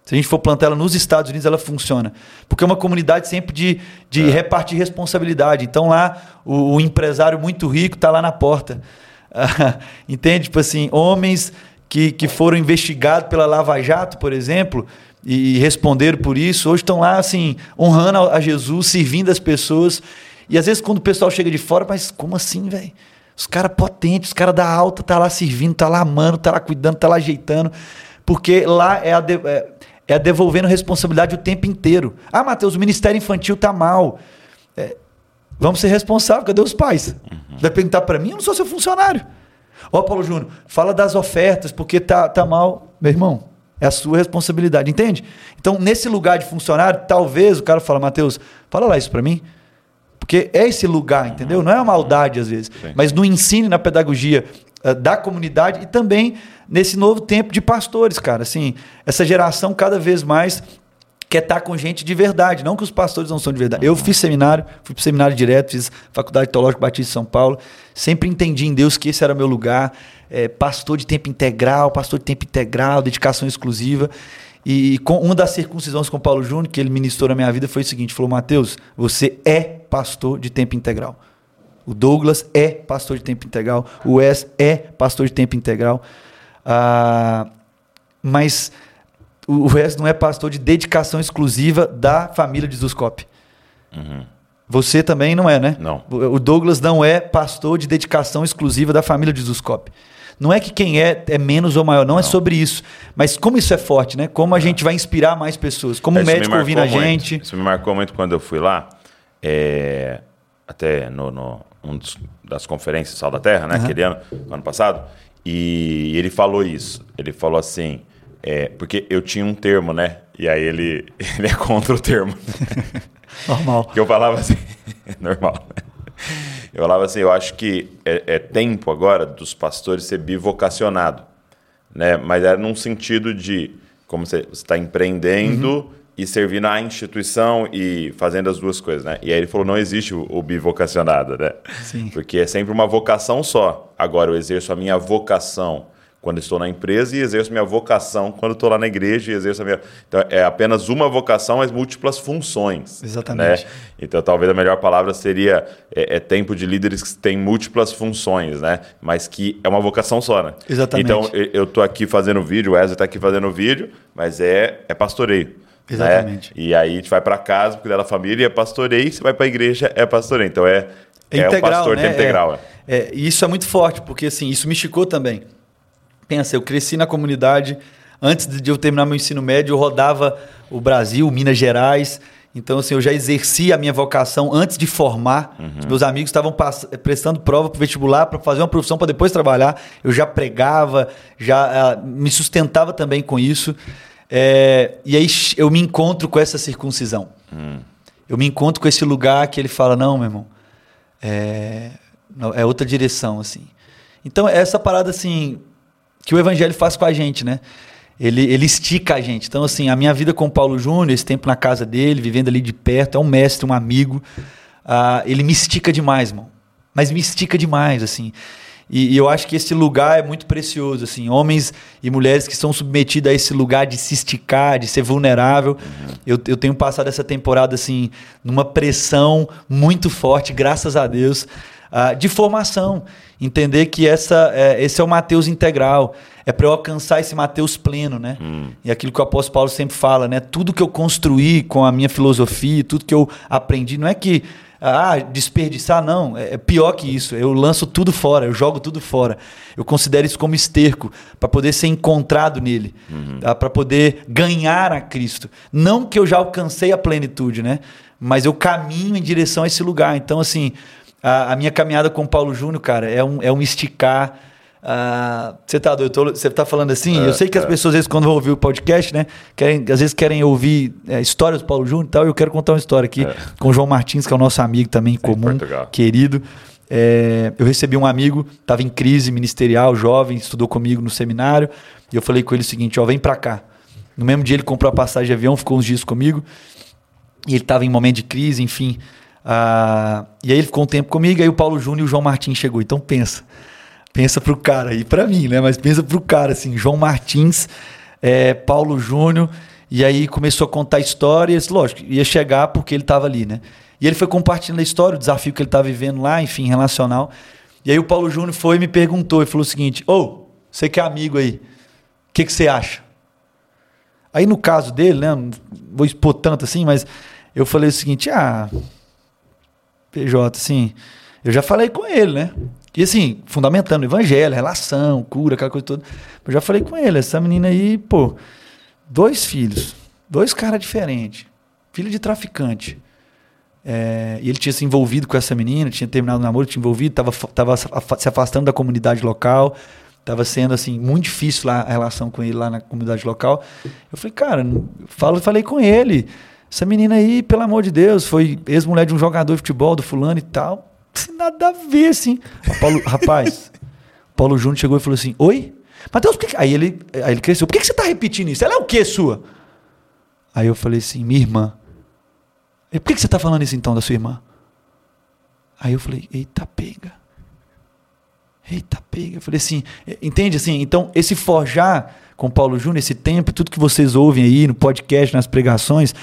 Se a gente for plantar ela nos Estados Unidos, ela funciona. Porque é uma comunidade sempre de, de é. repartir responsabilidade. Então lá, o, o empresário muito rico está lá na porta. entende? Tipo assim, homens que, que foram investigados pela Lava Jato, por exemplo, e responderam por isso, hoje estão lá, assim, honrando a Jesus, servindo as pessoas. E às vezes, quando o pessoal chega de fora, mas como assim, velho? Os caras potentes, os caras da alta, tá lá servindo, tá lá amando, tá lá cuidando, tá lá ajeitando. Porque lá é a, de, é, é devolvendo responsabilidade o tempo inteiro. Ah, Matheus, o Ministério Infantil tá mal. É, vamos ser responsáveis, cadê os pais? Uhum. Vai perguntar para mim, eu não sou seu funcionário. Ó, Paulo Júnior, fala das ofertas, porque tá, tá mal. Meu irmão, é a sua responsabilidade, entende? Então, nesse lugar de funcionário, talvez o cara fala, Matheus, fala lá isso para mim. Porque é esse lugar, entendeu? Não é uma maldade às vezes, Sim. mas no ensino na pedagogia uh, da comunidade e também nesse novo tempo de pastores, cara. Assim, essa geração cada vez mais quer estar com gente de verdade, não que os pastores não são de verdade. Eu fiz seminário, fui para seminário direto, fiz faculdade teológica Batista de São Paulo, sempre entendi em Deus que esse era meu lugar, é, pastor de tempo integral, pastor de tempo integral, dedicação exclusiva. E com uma das circuncisões com Paulo Júnior, que ele ministrou na minha vida, foi o seguinte: falou, Mateus, você é pastor de tempo integral. O Douglas é pastor de tempo integral. O Wes é pastor de tempo integral. Ah, mas o Wes não é pastor de dedicação exclusiva da família de Zuscop. Uhum. Você também não é, né? Não. O Douglas não é pastor de dedicação exclusiva da família de Zuscop. Não é que quem é é menos ou maior, não, é não. é sobre isso. Mas como isso é forte, né? Como a é. gente vai inspirar mais pessoas. Como o médico ouvindo a gente. Muito. Isso me marcou muito quando eu fui lá. É, até no, no um dos, das conferências Sal da Terra, né? Uhum. Aquele ano, ano passado. E ele falou isso. Ele falou assim. É, porque eu tinha um termo, né? E aí ele, ele é contra o termo. Normal. que eu falava assim. normal. Eu falava assim, eu acho que é, é tempo agora dos pastores ser bivocacionado, né? Mas era num sentido de como você está empreendendo uhum. e servindo à instituição e fazendo as duas coisas, né? E aí ele falou, não existe o, o bivocacionado, né? Sim. Porque é sempre uma vocação só. Agora eu exerço a minha vocação quando estou na empresa e exerço minha vocação quando estou lá na igreja e exerço a minha. Então, é apenas uma vocação, mas múltiplas funções. Exatamente. Né? Então, talvez a melhor palavra seria é, é, tempo de líderes que têm múltiplas funções, né? Mas que é uma vocação só, né? Exatamente. Então, eu estou aqui fazendo vídeo, o Wesley está aqui fazendo vídeo, mas é, é pastoreio. Né? Exatamente. Né? E aí a gente vai para casa, cuidar da família, é pastoreio, você vai para a igreja, é pastoreio. Então, é, é, é integral, o pastor né? integral. É, é, isso é muito forte, porque assim, isso me esticou também. Pensa, eu cresci na comunidade. Antes de eu terminar meu ensino médio, eu rodava o Brasil, Minas Gerais. Então, assim, eu já exerci a minha vocação antes de formar. Uhum. Meus amigos estavam prestando prova para o vestibular para fazer uma profissão para depois trabalhar. Eu já pregava, já uh, me sustentava também com isso. É, e aí eu me encontro com essa circuncisão. Uhum. Eu me encontro com esse lugar que ele fala: não, meu irmão, é, é outra direção, assim. Então, essa parada, assim, que o evangelho faz com a gente, né? Ele, ele estica a gente. Então, assim, a minha vida com o Paulo Júnior, esse tempo na casa dele, vivendo ali de perto, é um mestre, um amigo. Uh, ele me estica demais, irmão. Mas me estica demais, assim. E, e, eu acho que esse lugar é muito precioso, assim. Homens e mulheres que são submetidos a esse lugar de se esticar, de ser vulnerável. Uhum. Eu, eu tenho passado essa temporada, assim, numa pressão muito forte, graças a Deus uh, de formação. Entender que essa, é, esse é o Mateus integral. É para eu alcançar esse Mateus pleno, né? Hum. E aquilo que o apóstolo Paulo sempre fala, né? Tudo que eu construí com a minha filosofia, tudo que eu aprendi, não é que Ah, desperdiçar, não. É pior que isso. Eu lanço tudo fora, eu jogo tudo fora. Eu considero isso como esterco, para poder ser encontrado nele, uhum. tá? para poder ganhar a Cristo. Não que eu já alcancei a plenitude, né? Mas eu caminho em direção a esse lugar. Então, assim, a, a minha caminhada com o Paulo Júnior, cara, é um, é um esticar ah, você tá doido? Você tá falando assim? É, eu sei que é. as pessoas, às vezes, quando vão ouvir o podcast, né? Querem, às vezes querem ouvir é, histórias do Paulo Júnior e tal. Eu quero contar uma história aqui é. com o João Martins, que é o nosso amigo também comum, querido. É, eu recebi um amigo, estava em crise ministerial, jovem, estudou comigo no seminário. E eu falei com ele o seguinte: ó, vem pra cá. No mesmo dia ele comprou a passagem de avião, ficou uns dias comigo. E ele estava em momento de crise, enfim. Ah, e aí ele ficou um tempo comigo, aí o Paulo Júnior e o João Martins chegou. Então pensa pensa pro cara, e para mim, né? Mas pensa pro cara, assim, João Martins, é, Paulo Júnior, e aí começou a contar histórias, lógico, ia chegar porque ele estava ali, né? E ele foi compartilhando a história, o desafio que ele estava vivendo lá, enfim, relacional. E aí o Paulo Júnior foi e me perguntou, e falou o seguinte, ô, oh, você que é amigo aí, o que, que você acha? Aí no caso dele, né, não vou expor tanto assim, mas eu falei o seguinte, ah, PJ, assim, eu já falei com ele, né? E assim, fundamentando evangelho, relação, cura, aquela coisa toda. Eu já falei com ele, essa menina aí, pô, dois filhos, dois caras diferentes, filho de traficante. É, e ele tinha se envolvido com essa menina, tinha terminado o namoro, tinha envolvido, estava tava se afastando da comunidade local, estava sendo assim muito difícil lá a relação com ele lá na comunidade local. Eu falei, cara, falo, falei com ele. Essa menina aí, pelo amor de Deus, foi ex-mulher de um jogador de futebol do fulano e tal nada a ver, assim. Paulo, rapaz, Paulo Júnior chegou e falou assim: Oi? Mateus, por que. Aí ele, aí ele cresceu. Por que, que você está repetindo isso? Ela é o quê, sua? Aí eu falei assim: Minha irmã. E por que, que você está falando isso então da sua irmã? Aí eu falei: Eita, pega. Eita, pega. Eu falei assim: Entende assim? Então, esse forjar com Paulo Júnior, esse tempo, tudo que vocês ouvem aí no podcast, nas pregações,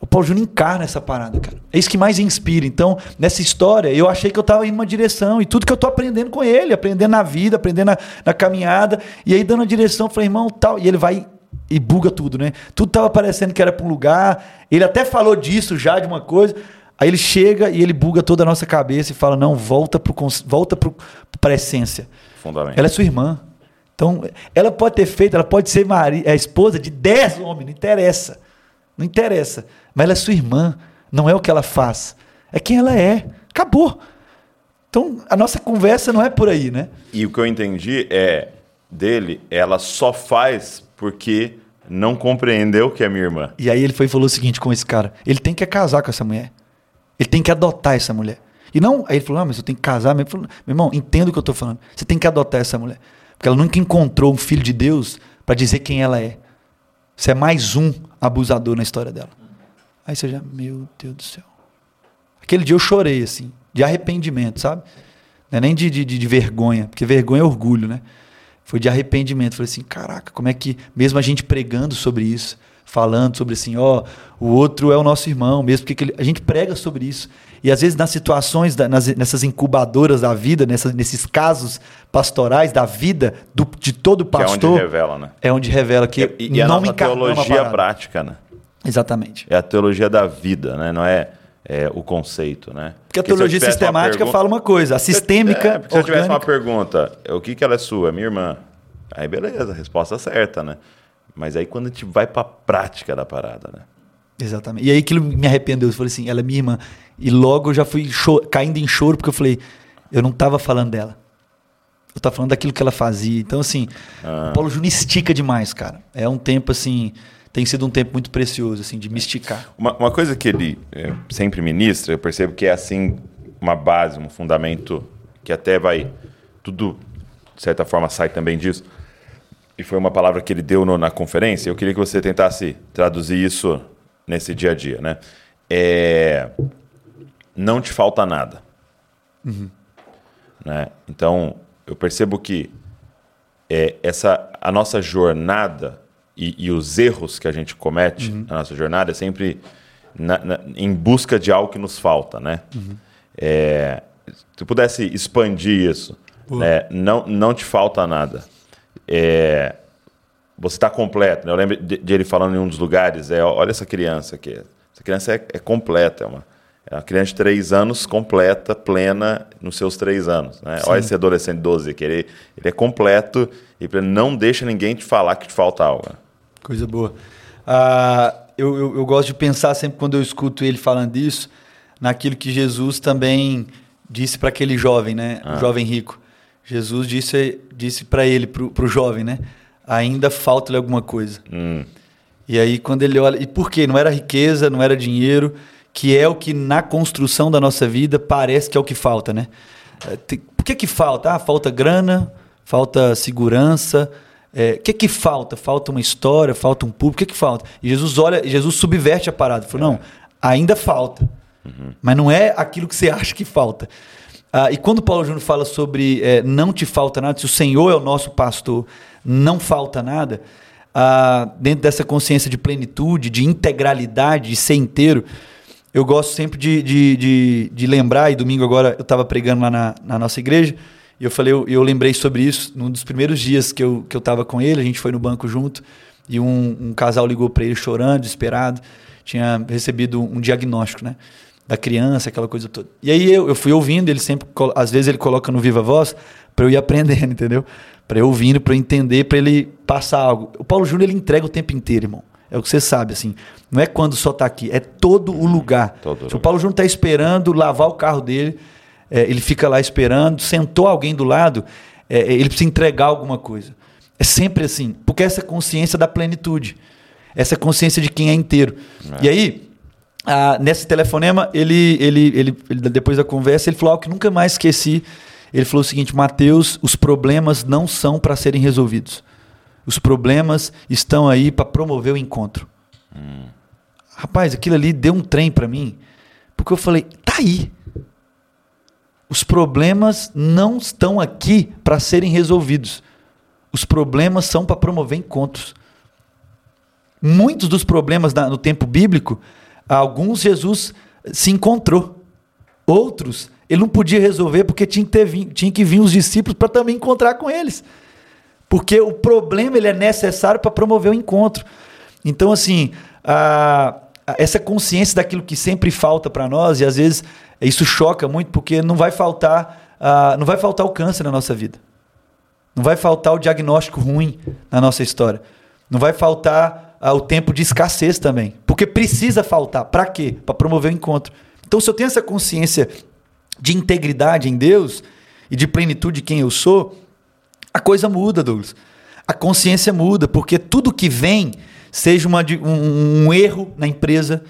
o Paulo Júnior encarna essa parada, cara. É isso que mais inspira. Então, nessa história, eu achei que eu estava indo uma direção. E tudo que eu estou aprendendo com ele, aprendendo na vida, aprendendo na, na caminhada. E aí, dando a direção, falei, irmão, tal. E ele vai e buga tudo, né? Tudo estava parecendo que era para um lugar. Ele até falou disso já, de uma coisa. Aí ele chega e ele buga toda a nossa cabeça e fala: não, volta para volta a essência. Fundamento. Ela é sua irmã. Então, ela pode ter feito, ela pode ser Maria, a esposa de dez homens, não interessa. Não interessa. Mas ela é sua irmã. Não é o que ela faz. É quem ela é. Acabou. Então, a nossa conversa não é por aí, né? E o que eu entendi é dele, ela só faz porque não compreendeu que é minha irmã. E aí ele foi e falou o seguinte com esse cara: ele tem que casar com essa mulher. Ele tem que adotar essa mulher. E não, aí ele falou: ah, mas eu tenho que casar. Ele falou, meu irmão, entendo o que eu estou falando. Você tem que adotar essa mulher. Porque ela nunca encontrou um filho de Deus para dizer quem ela é. Você é mais um abusador na história dela. Aí você já, meu Deus do céu. Aquele dia eu chorei, assim, de arrependimento, sabe? Não é nem de, de, de vergonha, porque vergonha é orgulho, né? Foi de arrependimento. Falei assim, caraca, como é que, mesmo a gente pregando sobre isso, falando sobre assim, ó, o outro é o nosso irmão, mesmo porque ele, a gente prega sobre isso. E às vezes nas situações, da, nas, nessas incubadoras da vida, nessas, nesses casos pastorais da vida do, de todo pastor. Que é onde revela, né? É onde revela que e, e não a me teologia prática, né? Exatamente. É a teologia da vida, né? Não é, é o conceito, né? Porque a teologia sistemática pergunta... fala uma coisa, a sistêmica. É, se eu tivesse uma pergunta, o que, que ela é sua? Minha irmã. Aí beleza, resposta certa, né? Mas aí quando a gente vai para a prática da parada, né? Exatamente. E aí aquilo me arrependeu. Eu falei assim, ela é minha irmã. E logo eu já fui caindo em choro, porque eu falei, eu não estava falando dela. Eu estava falando daquilo que ela fazia. Então, assim, ah. o Paulo Júnior estica demais, cara. É um tempo, assim, tem sido um tempo muito precioso, assim, de misticar. Uma, uma coisa que ele é, sempre ministra, eu percebo que é, assim, uma base, um fundamento que até vai... Tudo, de certa forma, sai também disso. E foi uma palavra que ele deu no, na conferência. Eu queria que você tentasse traduzir isso nesse dia a dia, né? É, não te falta nada. Uhum. Né? Então, eu percebo que é, essa, a nossa jornada e, e, os erros que a gente comete uhum. na nossa jornada é sempre na, na, em busca de algo que nos falta, né? Uhum. É, se tu pudesse expandir isso, né? não, não te falta nada. É, você está completo. Né? Eu lembro de, de, ele falando em um dos lugares, é, olha essa criança aqui. Essa criança é, é completa, é uma, É uma criança de três anos completa, plena, nos seus três anos. Né? Olha esse adolescente de 12 que ele, ele é completo e não deixa ninguém te falar que te falta algo. Coisa boa. Ah, eu, eu, eu, gosto de pensar sempre quando eu escuto ele falando isso, naquilo que Jesus também disse para aquele jovem, né? Ah. O jovem rico. Jesus disse, disse para ele, para o jovem, né? Ainda falta-lhe alguma coisa. Hum. E aí, quando ele olha. E por quê? Não era riqueza, não era dinheiro que é o que na construção da nossa vida parece que é o que falta, né? É, por que que falta? Ah, falta grana, falta segurança. É, o que que falta? Falta uma história, falta um público. O que que falta? E Jesus olha, Jesus subverte a parada. Falou, não, ainda falta. Uhum. Mas não é aquilo que você acha que falta. Ah, e quando Paulo Júnior fala sobre é, não te falta nada, se o Senhor é o nosso pastor, não falta nada, ah, dentro dessa consciência de plenitude, de integralidade, de ser inteiro, eu gosto sempre de, de, de, de lembrar, e domingo agora eu estava pregando lá na, na, nossa igreja, e eu falei, eu, eu, lembrei sobre isso num dos primeiros dias que eu, que eu estava com ele, a gente foi no banco junto, e um, um casal ligou para ele chorando, desesperado, tinha recebido um diagnóstico, né? Da criança, aquela coisa toda. E aí eu, eu fui ouvindo, ele sempre, às vezes ele coloca no Viva Voz, para eu ir aprendendo, entendeu? Para eu ouvindo, para eu entender, para ele passar algo. O Paulo Júnior ele entrega o tempo inteiro, irmão. É o que você sabe, assim. Não é quando só está aqui, é todo o lugar. Todo Se lugar. o Paulo Júnior está esperando lavar o carro dele, é, ele fica lá esperando, sentou alguém do lado, é, ele precisa entregar alguma coisa. É sempre assim, porque essa consciência da plenitude, essa consciência de quem é inteiro. É. E aí, ah, nesse telefonema, ele, ele, ele, ele, depois da conversa, ele falou algo que nunca mais esqueci. Ele falou o seguinte: Mateus, os problemas não são para serem resolvidos. Os problemas estão aí para promover o encontro. Hum. Rapaz, aquilo ali deu um trem para mim, porque eu falei, tá aí. Os problemas não estão aqui para serem resolvidos. Os problemas são para promover encontros. Muitos dos problemas no tempo bíblico, alguns Jesus se encontrou. Outros, ele não podia resolver porque tinha que, ter, tinha que vir os discípulos para também encontrar com eles. Porque o problema ele é necessário para promover o encontro. Então, assim, a, a, essa consciência daquilo que sempre falta para nós, e às vezes isso choca muito, porque não vai faltar, a, não vai faltar o câncer na nossa vida. Não vai faltar o diagnóstico ruim na nossa história. Não vai faltar o tempo de escassez também. Porque precisa faltar. Para quê? Para promover o encontro. Então, se eu tenho essa consciência de integridade em Deus e de plenitude de quem eu sou, a coisa muda, Douglas. A consciência muda, porque tudo que vem, seja uma, um, um erro na empresa,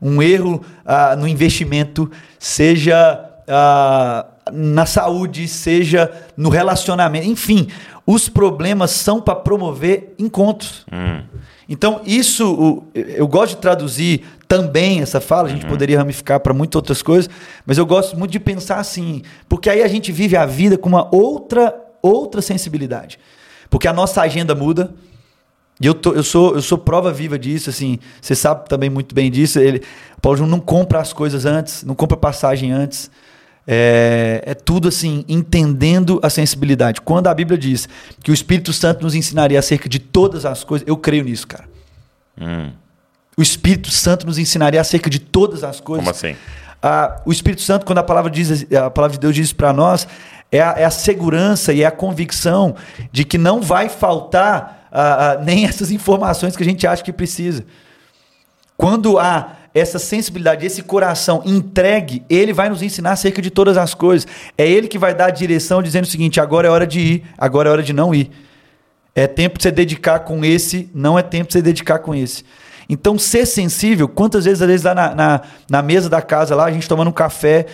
um erro uh, no investimento, seja uh, na saúde, seja no relacionamento, enfim, os problemas são para promover encontros. Hum. Então, isso, eu gosto de traduzir também essa fala, a gente uhum. poderia ramificar para muitas outras coisas, mas eu gosto muito de pensar assim, porque aí a gente vive a vida com uma outra outra sensibilidade. Porque a nossa agenda muda. E eu, tô, eu, sou, eu sou prova viva disso, assim. Você sabe também muito bem disso. Ele, o Paulo Júnior não compra as coisas antes, não compra passagem antes. É, é, tudo assim, entendendo a sensibilidade. Quando a Bíblia diz que o Espírito Santo nos ensinaria acerca de todas as coisas, eu creio nisso, cara. Hum. O Espírito Santo nos ensinaria acerca de todas as coisas. Como assim? Ah, o Espírito Santo, quando a palavra, diz, a palavra de Deus diz para nós, é a, é a, segurança e é a convicção de que não vai faltar nem essas informações que a gente acha que precisa. Quando há essa sensibilidade, esse coração entregue, ele vai nos ensinar acerca de todas as coisas. É ele que vai dar a direção dizendo o seguinte: agora é hora de ir, agora é hora de não ir. É tempo de você dedicar com esse, não é tempo de você dedicar com esse. Então, ser sensível, quantas vezes, às vezes, lá na, na, na mesa da casa, lá, a gente tomando um café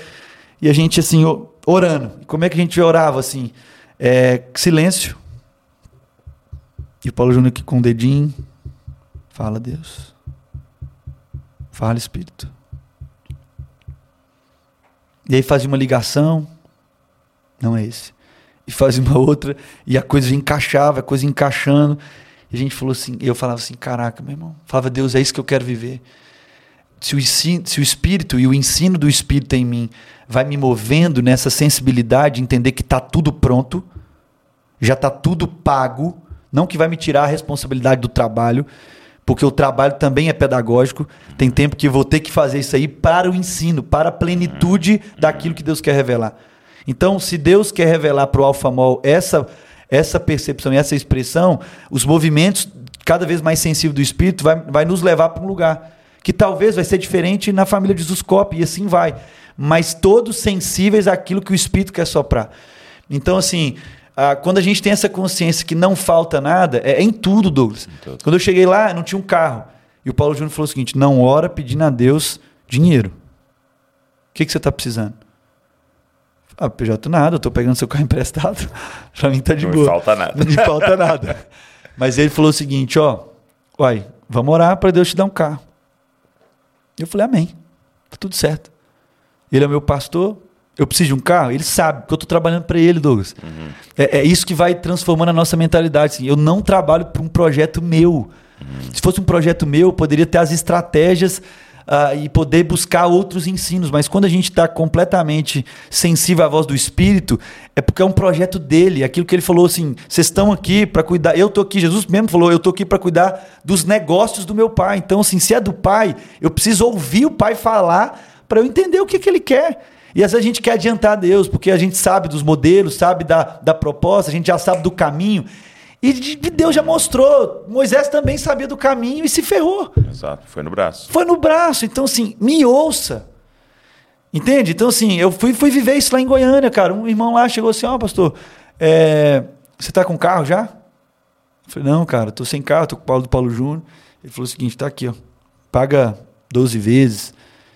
e a gente, assim, orando. Como é que a gente orava, assim? É, silêncio. E o Paulo Júnior aqui com o dedinho. Fala, Deus. Fala, Espírito. E aí fazia uma ligação. Não é esse. E fazia uma outra. E a coisa encaixava, a coisa encaixando. E a gente falou assim, eu falava assim, caraca, meu irmão, falava, Deus, é isso que eu quero viver. Se o, ensino, se o Espírito e o ensino do Espírito em mim vai me movendo nessa sensibilidade, de entender que está tudo pronto, já está tudo pago, não que vai me tirar a responsabilidade do trabalho, porque o trabalho também é pedagógico. Tem tempo que vou ter que fazer isso aí para o ensino, para a plenitude daquilo que Deus quer revelar. Então, se Deus quer revelar para o Alfamol essa, essa percepção e essa expressão, os movimentos cada vez mais sensíveis do Espírito vai, vai nos levar para um lugar que talvez vai ser diferente na família de Zuscop, e assim vai. Mas todos sensíveis àquilo que o Espírito quer soprar. Então, assim, ah, quando a gente tem essa consciência que não falta nada, é, é em tudo, Douglas. Em tudo. Quando eu cheguei lá, não tinha um carro. E o Paulo Júnior falou o seguinte: não ora pedindo a Deus dinheiro. O que, que você está precisando? Ah, PJ, nada, eu estou pegando seu carro emprestado. Para mim tá de não boa. Não falta nada. Não me falta nada. Mas ele falou o seguinte: ó, uai, vamos orar para Deus te dar um carro. Eu falei, amém. Tá tudo certo. Ele é meu pastor, eu preciso de um carro, ele sabe que eu estou trabalhando para ele, Douglas. Uhum. É, é, isso que vai transformando a nossa mentalidade. Assim. Eu não trabalho para um projeto meu. Uhum. Se fosse um projeto meu, eu poderia ter as estratégias uh, e poder buscar outros ensinos. Mas quando a gente está completamente sensível à voz do Espírito, é porque é um projeto dele. Aquilo que ele falou assim: vocês estão aqui para cuidar. Eu estou aqui, Jesus mesmo falou: eu estou aqui para cuidar dos negócios do meu pai. Então, assim, se é do pai, eu preciso ouvir o pai falar para eu entender o que, que ele quer. E às vezes a gente quer adiantar Deus, porque a gente sabe dos modelos, sabe da, da proposta, a gente já sabe do caminho. E Deus já mostrou. Moisés também sabia do caminho e se ferrou. Exato, foi no braço. Foi no braço. Então, assim, me ouça. Entende? Então, assim, eu fui, fui viver isso lá em Goiânia, cara. Um irmão lá chegou assim: Ó, oh, pastor, é... você tá com carro já? Eu falei: Não, cara, tô sem carro, tô com o Paulo do Paulo Júnior. Ele falou o seguinte: tá aqui, ó. Paga 12 vezes,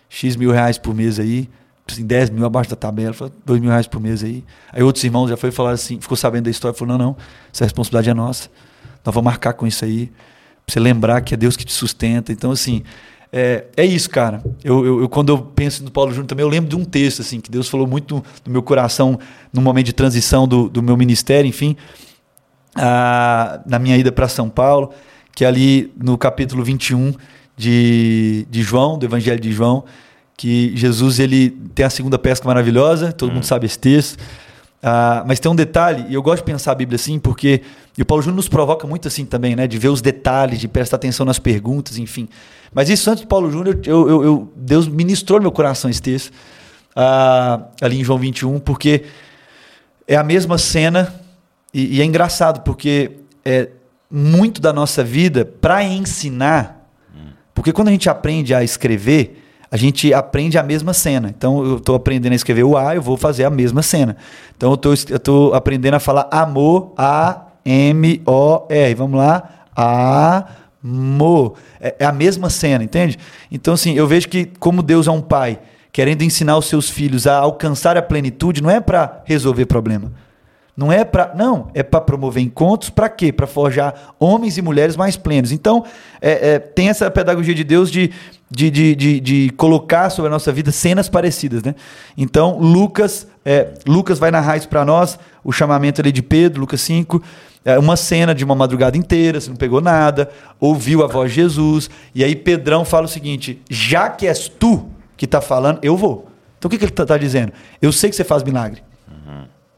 X mil reais por mês aí assim, 10 mil abaixo da tabela, falou, 2 mil reais por mês aí. Aí outros irmãos já foi falar assim, ficou sabendo da história, falou, não, não, essa responsabilidade é nossa. Nós vamos marcar com isso aí, pra você lembrar que é Deus que te sustenta. Então, assim, é, é isso, cara. Eu, eu, eu, quando eu penso no Paulo Júnior também, eu lembro de um texto, assim, que Deus falou muito no meu coração, no momento de transição do, do meu ministério, enfim, a, na minha ida para São Paulo, que é ali no capítulo 21 de, de João, do Evangelho de João, que Jesus ele tem a segunda pesca maravilhosa, todo hum. mundo sabe esse texto. Ah, mas tem um detalhe, e eu gosto de pensar a Bíblia assim, porque e o Paulo Júnior nos provoca muito assim também, né? De ver os detalhes, de prestar atenção nas perguntas, enfim. Mas isso antes do Paulo Júnior, eu, eu, eu, Deus ministrou no meu coração esse texto, ah, ali em João 21, porque é a mesma cena, e, e é engraçado, porque é muito da nossa vida para ensinar, hum. porque quando a gente aprende a escrever, a gente aprende a mesma cena. Então, eu estou aprendendo a escrever o A, eu vou fazer a mesma cena. Então, eu estou aprendendo a falar amor, A-M-O-R. Vamos lá? Amor. É, é a mesma cena, entende? Então, assim, eu vejo que como Deus é um pai, querendo ensinar os seus filhos a alcançar a plenitude, não é para resolver problema. Não é para, não, é para promover encontros, para quê? Para forjar homens e mulheres mais plenos. Então, é, é, tem essa pedagogia de Deus de, de, de, de, de, colocar sobre a nossa vida cenas parecidas, né? Então, Lucas, é, Lucas vai narrar isso para nós, o chamamento ali de Pedro, Lucas 5, é uma cena de uma madrugada inteira, você não pegou nada, ouviu a voz de Jesus, e aí Pedrão fala o seguinte: já que és tu que está falando, eu vou. Então o que, que ele está tá dizendo? Eu sei que você faz milagre.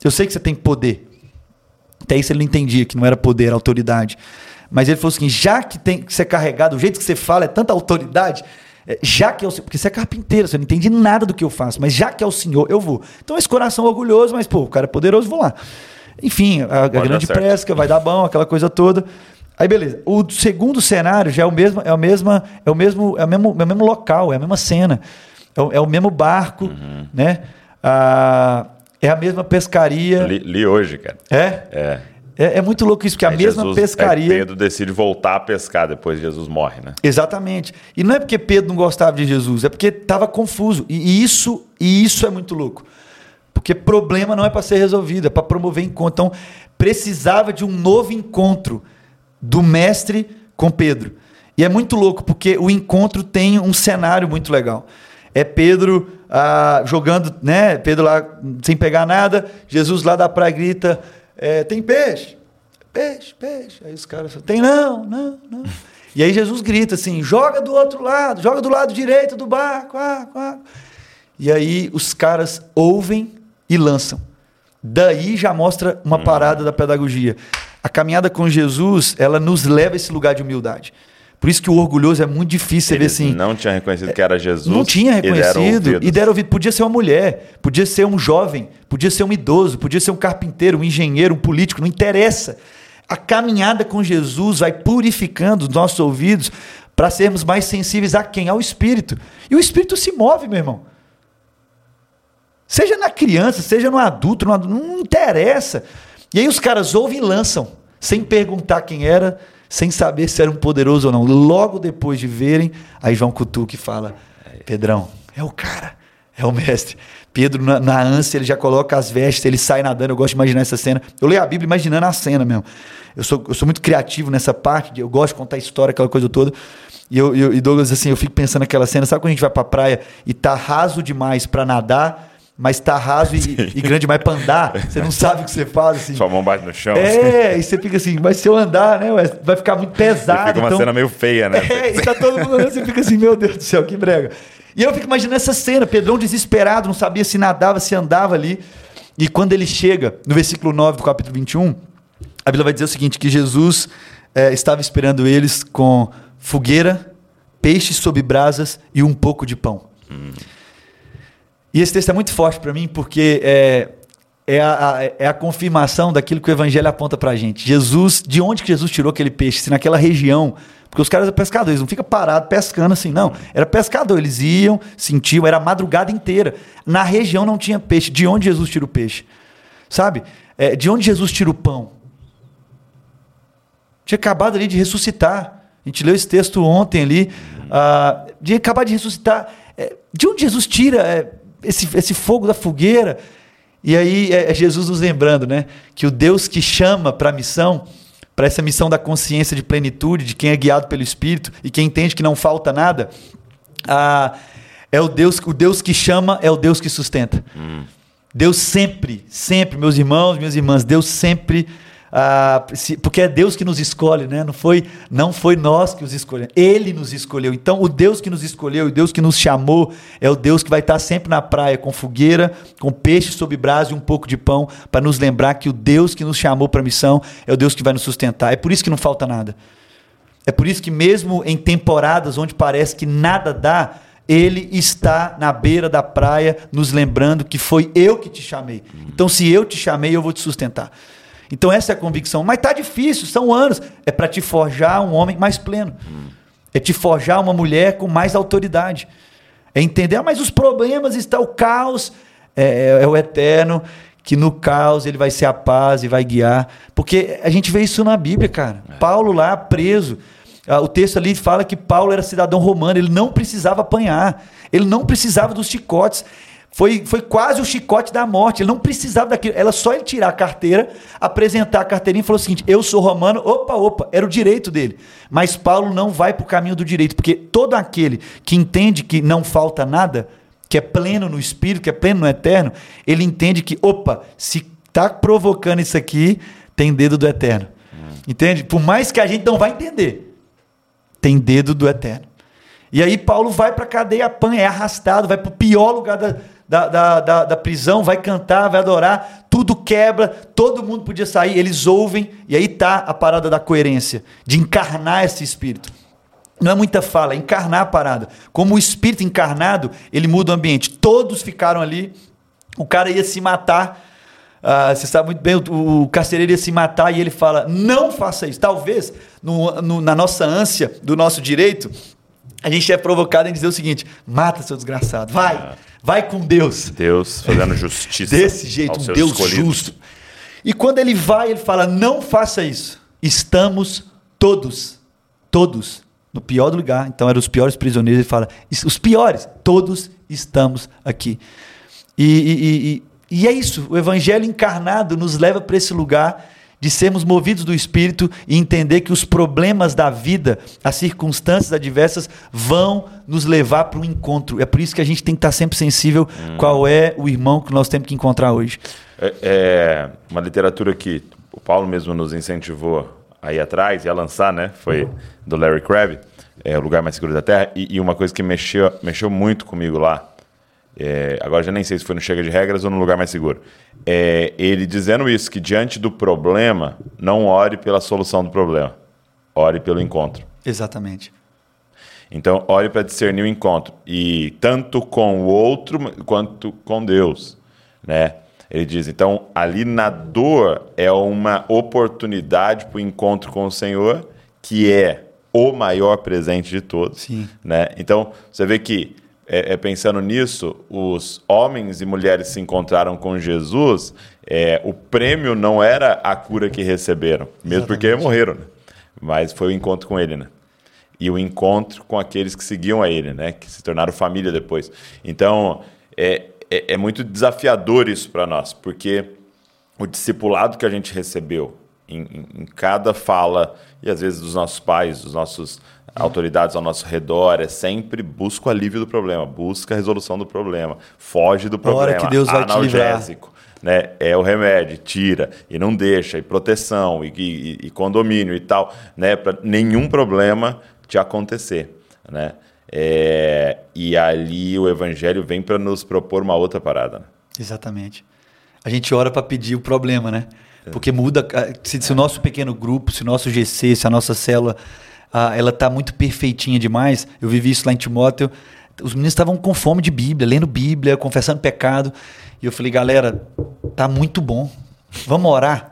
Eu sei que você tem poder. Até isso ele não entendia, que não era poder, era autoridade. Mas ele falou assim: já que tem que ser carregado, o jeito que você fala é tanta autoridade, é, já que é o Senhor, porque você é carpinteiro, você não entende nada do que eu faço, mas já que é o Senhor, eu vou. Então esse coração orgulhoso, mas pô, o cara é poderoso, vou lá. Enfim, a, a grande pesca, vai dar bom, aquela coisa toda. Aí beleza. O segundo cenário já é o mesmo, é o mesmo, é o mesmo, é o mesmo, é o mesmo local, é a mesma cena, é o, é o mesmo barco, uhum. né? Ah, é a mesma pescaria. Li, li hoje, cara. É? É. É, é, muito louco isso, que a mesma Jesus, pescaria. Pedro decide voltar a pescar depois de Jesus morre, né? Exatamente. E não é porque Pedro não gostava de Jesus, é porque estava confuso. E isso, e isso é muito louco. Porque problema não é para ser resolvido, é para promover encontro. Então, precisava de um novo encontro do mestre com Pedro. E é muito louco, porque o encontro tem um cenário muito legal. É Pedro ah, jogando, né? Pedro lá sem pegar nada, Jesus lá da praia grita: é, tem peixe? Peixe, peixe. Aí os caras falam: tem não, não, não. E aí Jesus grita assim: joga do outro lado, joga do lado direito do barco. Ah, ah. E aí os caras ouvem e lançam. Daí já mostra uma parada da pedagogia. A caminhada com Jesus, ela nos leva a esse lugar de humildade. Por isso que o orgulhoso é muito difícil ver assim. não tinha reconhecido que era Jesus. Não tinha e deram reconhecido e deram ouvido. Podia ser uma mulher, podia ser um jovem, podia ser um idoso, podia ser um carpinteiro, um engenheiro, um político, não interessa. A caminhada com Jesus vai purificando os nossos ouvidos para sermos mais sensíveis a quem? Ao Espírito. E o Espírito se move, meu irmão. Seja na criança, seja no adulto, no adulto, não interessa. E aí os caras ouvem e lançam, sem perguntar quem era, sem saber se era um poderoso ou não. Logo depois de verem, aí João cutuca e fala: Pedrão, é o cara, é o mestre. Pedro, na, na ânsia, ele já coloca as vestes, ele sai nadando. Eu gosto de imaginar essa cena. Eu leio a Bíblia imaginando a cena mesmo. Eu sou, eu sou muito criativo nessa parte, eu gosto de contar história, aquela coisa toda. E, eu, eu, e Douglas, assim, eu fico pensando naquela cena. Sabe quando a gente vai pra praia e tá raso demais pra nadar, mas tá raso e, e grande demais pra andar? Você não sabe o que você faz, assim. Sua mão bate no chão. assim. É, e você fica assim, mas se eu andar, né, ué, vai ficar muito E pesado. fica uma então... cena meio feia, né? É, e tá todo mundo você fica assim, meu Deus do céu, que brega. E eu fico imaginando essa cena, Pedrão desesperado, não sabia se nadava, se andava ali. E quando ele chega, no versículo 9 do capítulo 21, a Bíblia vai dizer o seguinte, que Jesus eh, estava esperando eles com fogueira, peixes sob brasas e um pouco de pão. E esse texto é muito forte para mim, porque é, é, a, é a confirmação daquilo que o Evangelho aponta para a gente. Jesus, de onde que Jesus tirou aquele peixe? Se naquela região. Porque os caras eram pescadores, não ficam parados pescando assim, não. Era pescador, eles iam, sentiam, era a madrugada inteira. Na região não tinha peixe. De onde Jesus tira o peixe? Sabe? É, de onde Jesus tira o pão? Tinha acabado ali de ressuscitar. A gente leu esse texto ontem ali. ah, de acabar de ressuscitar. É, de onde Jesus tira é, esse, esse fogo da fogueira? E aí é, é Jesus nos lembrando, né? Que o Deus que chama para a missão, para essa missão da consciência de plenitude, de quem é guiado pelo Espírito e quem entende que não falta nada, ah, é o Deus, o Deus que chama é o Deus que sustenta. Deus sempre, sempre, meus irmãos, minhas irmãs, Deus sempre, ah, se- porque é Deus que nos escolhe, né? Não foi, não foi nós que os escolhemos, Ele nos escolheu. Então, o Deus que nos escolheu, o Deus que nos chamou, é o Deus que vai estar sempre na praia com fogueira, com peixe sob brasa e um pouco de pão, para nos lembrar que o Deus que nos chamou para a missão é o Deus que vai nos sustentar. É por isso que não falta nada. É por isso que, mesmo em temporadas onde parece que nada dá, ele está na beira da praia, nos lembrando que foi eu que te chamei. Então, se eu te chamei, eu vou te sustentar. Então, essa é a convicção. Mas tá difícil, são anos. É para te forjar um homem mais pleno. É te forjar uma mulher com mais autoridade. É entender, ah, mas os problemas estão, o caos é, é- é o eterno, que no caos ele vai ser a paz e vai guiar. Porque a gente vê isso na Bíblia, cara. Paulo lá preso. Ah, O texto ali fala que Paulo era cidadão romano, ele não precisava apanhar, ele não precisava dos chicotes. Foi, foi quase o chicote da morte, ele não precisava daquilo. Era só ele tirar a carteira, apresentar a carteirinha e falou o seguinte: Eu sou romano, opa, opa, era o direito dele. Mas Paulo não vai para o caminho do direito, porque todo aquele que entende que não falta nada, que é pleno no espírito, que é pleno no eterno, ele entende que, opa, se está provocando isso aqui, tem dedo do eterno. Entende? Por mais que a gente não vai entender, tem dedo do eterno. E aí Paulo vai para a cadeia, apanha, é arrastado, vai para o pior lugar da, da, da, da, da prisão, vai cantar, vai adorar, tudo quebra, todo mundo podia sair, eles ouvem, e aí tá a parada da coerência, de encarnar esse espírito. Não é muita fala, é encarnar a parada. Como o espírito encarnado, ele muda o ambiente. Todos ficaram ali, o cara ia se matar. ah, você sabe muito bem, o, o carcereiro ia se matar e ele fala: não faça isso. Talvez, no- no- na nossa ânsia do nosso direito, a gente é provocado em dizer o seguinte: mata, seu desgraçado, vai, vai com Deus. Deus fazendo justiça. Desse jeito, um Deus escolhidos. justo. E quando ele vai, ele fala: não faça isso. Estamos todos, todos, no pior lugar. Então eram os piores prisioneiros. Ele fala: "Is- os piores, todos estamos aqui. E- e- e- e é isso. O evangelho encarnado nos leva para esse lugar de sermos movidos do Espírito e entender que os problemas da vida, as circunstâncias adversas, vão nos levar para um encontro. É por isso que a gente tem que estar sempre sensível qual é o irmão que nós temos que encontrar hoje. É, é uma literatura que o Paulo mesmo nos incentivou a ir atrás e a lançar, né? Foi do Larry Crabb, é, O Lugar Mais Seguro da Terra. E, e uma coisa que mexeu, mexeu muito comigo lá, é, agora já nem sei se foi no Chega de Regras ou no Lugar Mais Seguro. É, ele dizendo isso, que diante do problema, não ore pela solução do problema, ore pelo encontro. Exatamente. Então, olhe para discernir o encontro. E tanto com o outro quanto com Deus. Né? Ele diz: então, ali na dor é uma oportunidade para o encontro com o Senhor, que é o maior presente de todos. Sim. Né? Então, você vê que, é, é, pensando nisso, os homens e mulheres se encontraram com Jesus, é, o prêmio não era a cura que receberam, mesmo Exatamente. porque morreram, né? mas foi o encontro com ele. Né? e o encontro com aqueles que seguiam a ele, né? que se tornaram família depois. Então, é, é, é muito desafiador isso para nós, porque o discipulado que a gente recebeu em, em, em, cada fala, e às vezes dos nossos pais, dos nossos autoridades ao nosso redor, é sempre busca o alívio do problema, busca a resolução do problema, foge do problema, Hora que Deus vai analgésico. Né? É o remédio, tira e não deixa, e proteção, e, e, e condomínio e tal, né? Para nenhum problema de acontecer, né? É, e ali o evangelho vem para nos propor uma outra parada. Né? Exatamente. A gente ora para pedir o problema, né? Porque muda. Se, se, o nosso pequeno grupo, se o nosso GC, se a nossa célula, ah, ela tá muito perfeitinha demais. Eu vivi isso lá em Timóteo. Os meninos estavam com fome de Bíblia, lendo Bíblia, confessando pecado. E eu falei, galera, tá muito bom. Vamos orar.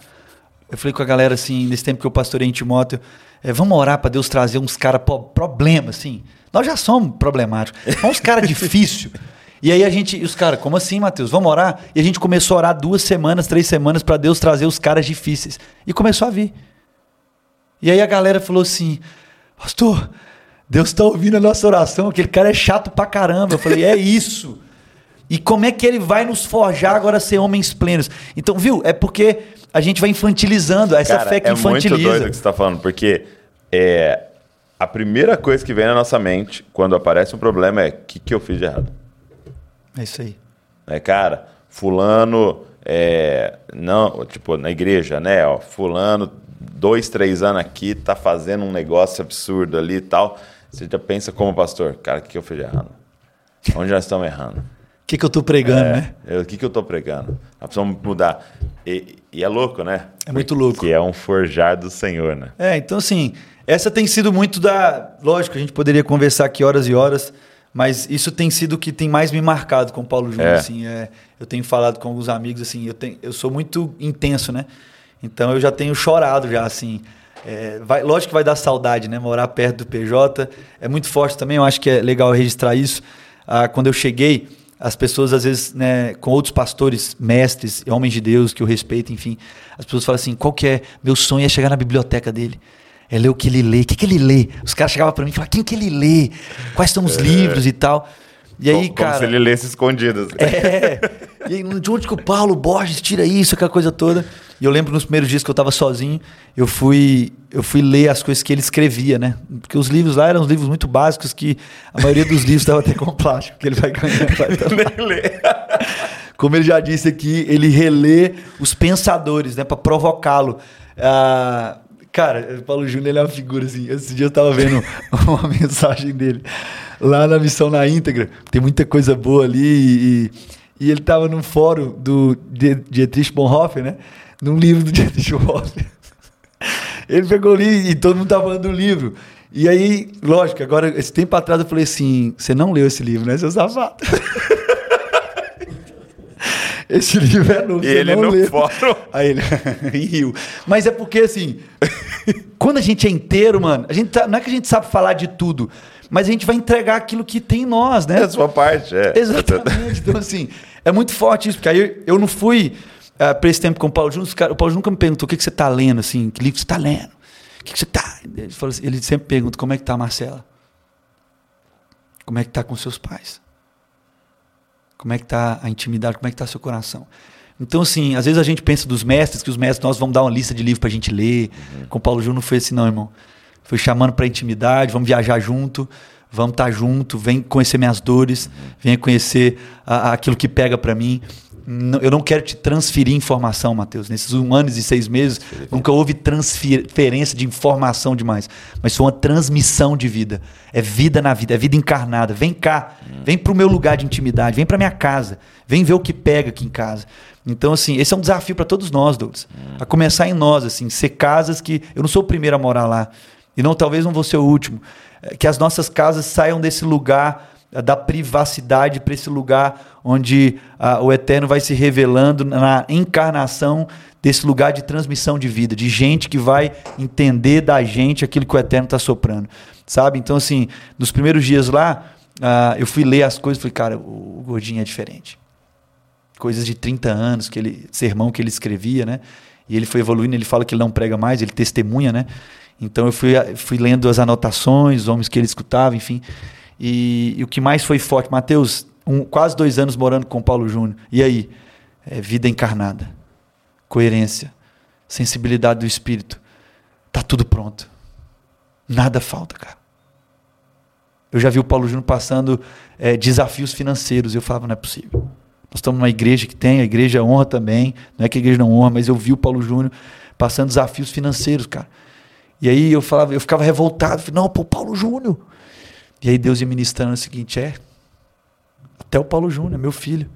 Eu falei com a galera assim, nesse tempo que eu pastorei em Timóteo, é, vamos orar para Deus trazer uns caras problemas, assim. Nós já somos problemáticos. Uns caras difíceis. E aí a gente, os caras, como assim, Mateus? Vamos orar? E a gente começou a orar duas semanas, três semanas para Deus trazer os caras difíceis. E começou a vir. E aí a galera falou assim: Pastor, Deus está ouvindo a nossa oração. Aquele cara é chato pra caramba. Eu falei: É isso. E como é que ele vai nos forjar agora a ser homens plenos? Então, viu? É porque a gente vai infantilizando, essa Cara, fé que é infantiliza. É muito doido o que você está falando, porque é, a primeira coisa que vem na nossa mente quando aparece um problema é: o que, que eu fiz de errado? É isso aí. É, cara, fulano, é, não, tipo, na igreja, né? Ó, fulano, dois, três anos aqui, tá fazendo um negócio absurdo ali e tal. Você já pensa como pastor, cara, o que, que eu fiz de errado? Onde nós estamos errando? O que, que eu estou pregando, é, né? O que, que eu estou pregando? Nós precisamos mudar. E, e, é louco, né? É muito louco. Que é um forjar do Senhor, né? É, então assim, essa tem sido muito da. Lógico, a gente poderia conversar aqui horas e horas, mas isso tem sido o que tem mais me marcado com o Paulo Júnior. É. Assim, é, eu tenho falado com alguns amigos, assim, eu, tenho, eu sou muito intenso, né? Então eu já tenho chorado já, assim. É, vai, lógico que vai dar saudade, né? Morar perto do PJ. É muito forte também, eu acho que é legal registrar isso. Ah, quando eu cheguei as pessoas, às vezes, né, com outros pastores, mestres, homens de Deus que eu respeito, enfim, as pessoas falam assim: qual que é? Meu sonho é chegar na biblioteca dele. É ler o que ele lê. O que, que ele lê? Os caras chegavam para mim e falavam: quem que ele lê? Quais são os é. livros e tal. E aí, como, cara. Como se ele lesse escondidas. É. E aí, de onde que o Paulo Borges tira isso, aquela coisa toda? E eu lembro nos primeiros dias que eu estava sozinho, eu fui, eu fui ler as coisas que ele escrevia, né? Porque os livros lá eram uns livros muito básicos que a maioria dos livros estava até com plástico, que ele vai ganhando. Vai ler. Como ele já disse aqui, ele relê os pensadores, né? Para provocá-lo. Ah, cara, o Paulo Júnior ele é uma figura assim. Esse dia eu estava vendo uma mensagem dele lá na missão na íntegra. Tem muita coisa boa ali e, e ele estava num fórum do Dietrich Bonhoeffer, né? num livro do Dietrich Bonhoeffer. Ele pegou ali e todo mundo tava falando do livro. E aí, lógico, agora, esse tempo atrás eu falei assim: você não leu esse livro, né, seu safado? esse livro é novo. E ele não no fórum. Aí ele riu. Mas é porque, assim, quando a gente é inteiro, mano, a gente tá, não é que a gente sabe falar de tudo, mas a gente vai entregar aquilo que tem em nós, né? É a sua parte, é. Exatamente. Então, assim, é muito forte isso, porque aí eu, não fui uh, ah, para esse tempo com o Paulo Júnior, o Paulo Júnior nunca me perguntou o que, que você está lendo, assim, que livro você está lendo, o que, que você está... Ele, assim, ele sempre pergunta, como é que está a Marcela? Como é que está com seus pais? Como é que está a intimidade? Como é que está seu coração? Então, assim, às vezes a gente pensa dos mestres, que os mestres, nós vamos dar uma lista de livros para a gente ler. Uhum. Com o Paulo Júnior não foi assim, não, irmão. Foi chamando para intimidade, vamos viajar junto, vamos estar tá junto, vem conhecer minhas dores, venha conhecer a, a, aquilo que pega para mim eu não quero te transferir informação, Matheus. Nesses um ano e seis meses, nunca houve transferência de informação demais. Mas foi uma transmissão de vida. É vida na vida, é vida encarnada. Vem cá, vem para o meu lugar de intimidade, vem para minha casa, vem ver o que pega aqui em casa. Então, assim, esse é um desafio para todos nós, Douglas. A começar em nós, assim, ser casas que. Eu não sou o primeiro a morar lá. E não, talvez não vou ser o último. É, que as nossas casas saiam desse lugar é, da privacidade para esse lugar onde ah, o Eterno vai se revelando na encarnação desse lugar de transmissão de vida, de gente que vai entender da gente aquilo que o Eterno está soprando, sabe? Então, assim, nos primeiros dias lá, ah, eu fui ler as coisas falei, cara, o, o Gordinho é diferente. Coisas de 30 anos, que ele, sermão que ele escrevia, né? E ele foi evoluindo, ele fala que ele não prega mais, ele testemunha, né? Então eu fui, fui lendo as anotações, os homens que ele escutava, enfim. E, e o que mais foi forte, Mateus, um, quase dois anos morando com Paulo Júnior. E aí? É, vida encarnada, coerência, sensibilidade do espírito. Tá tudo pronto. Nada falta, cara. Eu já vi o Paulo Júnior passando é, desafios financeiros. E eu falava, não é possível. Nós estamos numa igreja que tem, a igreja honra também. Não é que a igreja não honra, mas eu vi o Paulo Júnior passando desafios financeiros, cara. E aí eu falava, eu ficava revoltado. Não, pô, Paulo Júnior. E aí Deus ia ministrando o seguinte: é, até o Paulo Júnior, meu filho.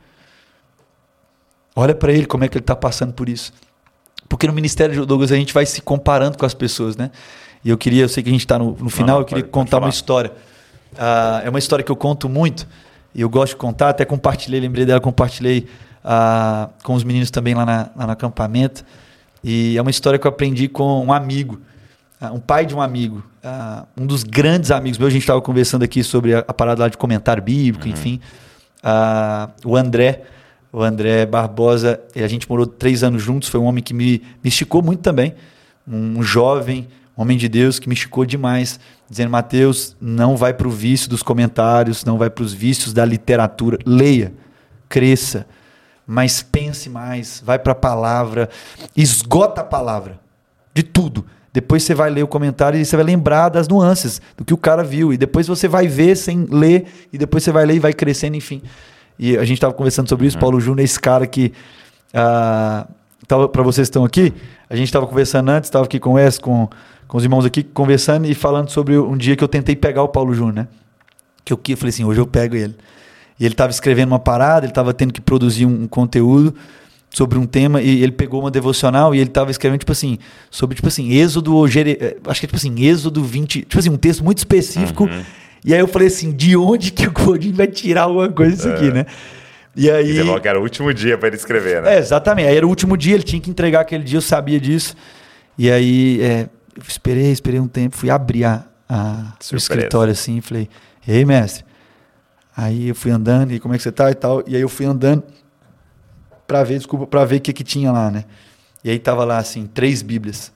Olha para ele como é que ele está passando por isso. Porque no ministério de Douglas a gente vai se comparando com as pessoas, né? E eu queria, eu sei que a gente está no, no, final, não, não, eu queria pode, contar pode uma história. Uh, é uma história que eu conto muito e eu gosto de contar. Até compartilhei, lembrei dela, compartilhei uh, com os meninos também lá, na, lá no acampamento. E é uma história que eu aprendi com um amigo um pai de um amigo, uh, um dos grandes amigos meus, a gente estava conversando aqui sobre a, parada lá de comentário bíblico, uhum. enfim. Uh, o André, o André Barbosa, a gente morou três anos juntos, foi um homem que me, me esticou muito também, um jovem, um homem de Deus que me esticou demais, dizendo, Mateus, não vai para o vício dos comentários, não vai para os vícios da literatura, leia, cresça, mas pense mais, vai para a palavra, esgota a palavra, de tudo. Depois você vai ler o comentário e você vai lembrar das nuances do que o cara viu. E depois você vai ver sem ler, e depois você vai ler e vai crescendo, enfim. E a gente estava conversando sobre isso. Uhum. Paulo Júnior é esse cara que. Uh, para vocês que estão aqui, a gente estava conversando antes, estava aqui com o Wes, com, com os irmãos aqui, conversando e falando sobre um dia que eu tentei pegar o Paulo Júnior, né? Que eu, eu falei assim: hoje eu pego ele. E ele estava escrevendo uma parada, ele estava tendo que produzir um, um conteúdo sobre um tema e ele pegou uma devocional e ele estava escrevendo tipo assim sobre tipo assim Êxodo eh, acho que é tipo assim Êxodo 20 tipo assim um texto muito específico. Uhum. e aí eu falei assim de onde que o Godinho vai tirar alguma coisa disso é. aqui né? E aí e que era o último dia para ele escrever né? É, exatamente. Aí era o último dia ele tinha que entregar aquele dia eu sabia disso. E aí é, eu esperei esperei um tempo fui abrir a, a o escritório assim e falei ei mestre? Aí eu fui andando e como é que você tá? E tal. E aí eu fui andando para ver, desculpa, para ver o que, que tinha lá, né? E aí tava lá assim, três Bíblias.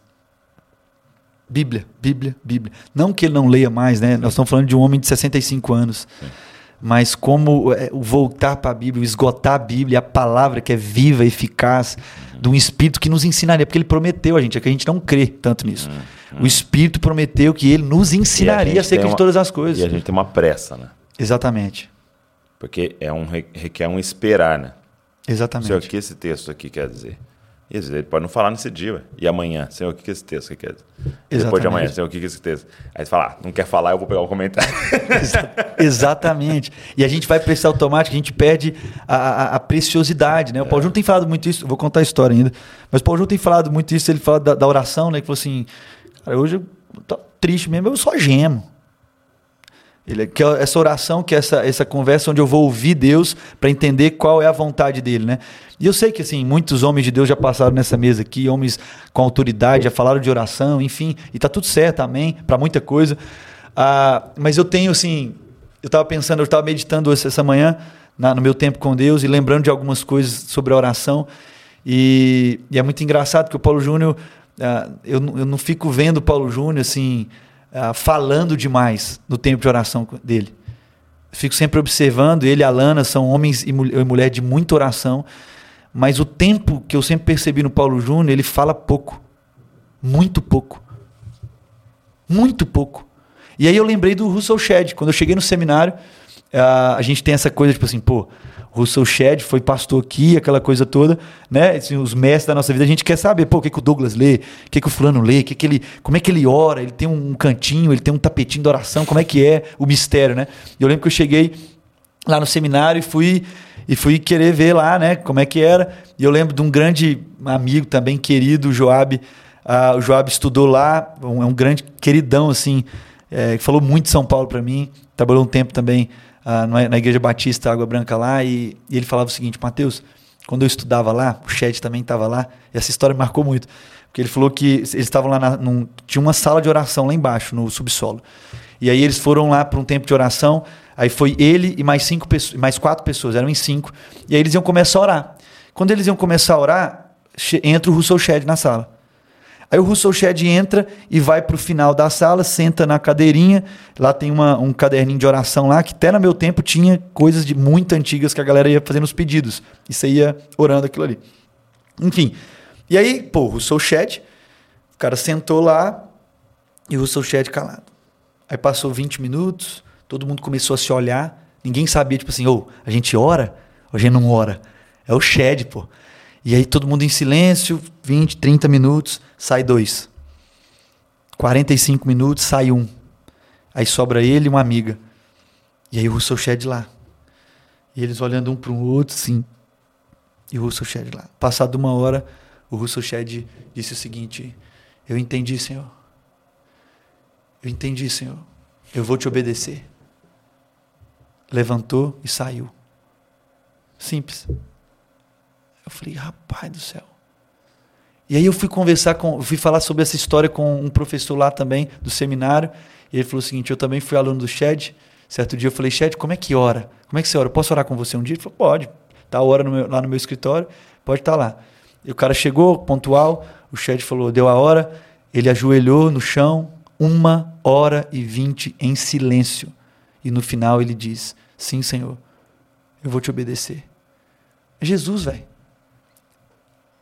Bíblia, Bíblia, Bíblia. Não que ele não leia mais, né? Nós estamos falando de um homem de 65 anos. Sim. Mas como é, o voltar para a Bíblia, esgotar a Bíblia, a palavra que é viva, eficaz, uhum. de um Espírito que nos ensinaria, porque ele prometeu a gente, é que a gente não crê tanto nisso. Uhum. O Espírito prometeu que ele nos ensinaria acerca de todas as coisas. E a gente tem uma pressa, né? Exatamente. Porque é um, requer um esperar, né? Exatamente. Senhor, o que esse texto aqui quer dizer? Vezes ele pode não falar nesse dia. E amanhã, Senhor, o que esse texto aqui quer dizer? Exatamente. Depois de amanhã, Senhor, o que esse texto? Aí você fala, ah, não quer falar, eu vou pegar o comentário. Exatamente. E a gente vai prestar automático, a gente perde a, a, a preciosidade. Né? O Paulo é. Júnior tem falado muito isso, vou contar a história ainda, mas o Paulo Júnior tem falado muito isso, ele fala da, da oração, né? Que falou assim, cara, hoje eu tô triste mesmo, eu só gemo. Ele, que é essa oração, que é essa, essa conversa onde eu vou ouvir Deus para entender qual é a vontade dele, né? E eu sei que assim, muitos homens de Deus já passaram nessa mesa aqui, homens com autoridade, já falaram de oração, enfim, e tá tudo certo, amém, para muita coisa. Ah, mas eu tenho assim, eu estava pensando, eu estava meditando essa manhã na, no meu tempo com Deus e lembrando de algumas coisas sobre a oração. E, e é muito engraçado que o Paulo Júnior, ah, eu, eu não fico vendo o Paulo Júnior assim uh, falando demais no tempo de oração dele. fico sempre observando, ele e a Lana são homens e mulher de muita oração, mas o tempo que eu sempre percebi no Paulo Júnior, ele fala pouco. Muito pouco. Muito pouco. E aí eu lembrei do Russell Shedd. Quando eu cheguei no seminário, a gente tem essa coisa, tipo assim, pô, Russell Shedd foi pastor aqui, aquela coisa toda, né? Assim, os mestres da nossa vida, a gente quer saber, pô, o que, que o Douglas lê, o que, que o fulano lê, o que, que ele, como é que ele ora, ele tem um cantinho, ele tem um tapetinho de oração, como é que é o mistério, né? Eu lembro que eu cheguei lá no seminário e fui e fui querer ver lá, né, como é que era. E eu lembro de um grande amigo também querido, Joab, Ah, o Joab estudou lá, um- é um grande queridão, assim, é, falou muito de São Paulo para mim. Trabalhou um tempo também ah, na Igreja Batista Água Branca lá. E, e ele falava o seguinte: Mateus, quando eu estudava lá, o Ched também estava lá, e essa história me marcou muito. Porque ele falou que eles estavam lá, na, num- tinha uma sala de oração lá embaixo, no subsolo. E aí eles foram lá para um tempo de oração. Aí foi ele e mais cinco mais quatro pessoas, eram em cinco. E aí eles iam começar a orar. Quando eles iam começar a orar, entra o Russell Shedd na sala. Aí o Russell Shedd entra e vai pro final da sala, senta na cadeirinha. Lá tem uma- um caderninho de oração lá, que até no meu tempo tinha coisas de muito antigas que a galera ia fazendo os pedidos. E você ia orando aquilo ali. Enfim. E aí, pô, o Russell Shedd, o cara sentou lá e o Russell Shedd calado. Aí passou 20 minutos, todo mundo começou a se olhar. Ninguém sabia, tipo assim, ô, a gente ora ou a gente não ora? É o Shed, pô. E aí todo mundo em silêncio, 20, 30 minutos, sai dois. 45 minutos, sai um. Aí sobra ele e uma amiga. E aí o Russell Shed lá. E eles olhando um para o outro, assim. E o Russell Shed lá. Passado uma hora, o Russell Shed disse o seguinte: Eu entendi, Senhor. Eu entendi, Senhor. Eu vou te obedecer. Levantou e saiu. Simples. Eu falei, rapaz do céu. E aí eu fui conversar com, fui falar sobre essa história com um professor lá também do seminário. E ele falou o seguinte: eu também fui aluno do Shed. Certo dia eu falei, Shed, como é que ora? Como é que você ora? Posso orar com você um dia? Ele falou, pode. Tá a hora no meu- lá no meu escritório, pode estar lá. E o cara chegou, pontual, o Shed falou, deu a hora, ele ajoelhou no chão, uma hora e vinte em silêncio. E no final ele diz: Sim, Senhor, eu vou te obedecer. É Jesus, velho.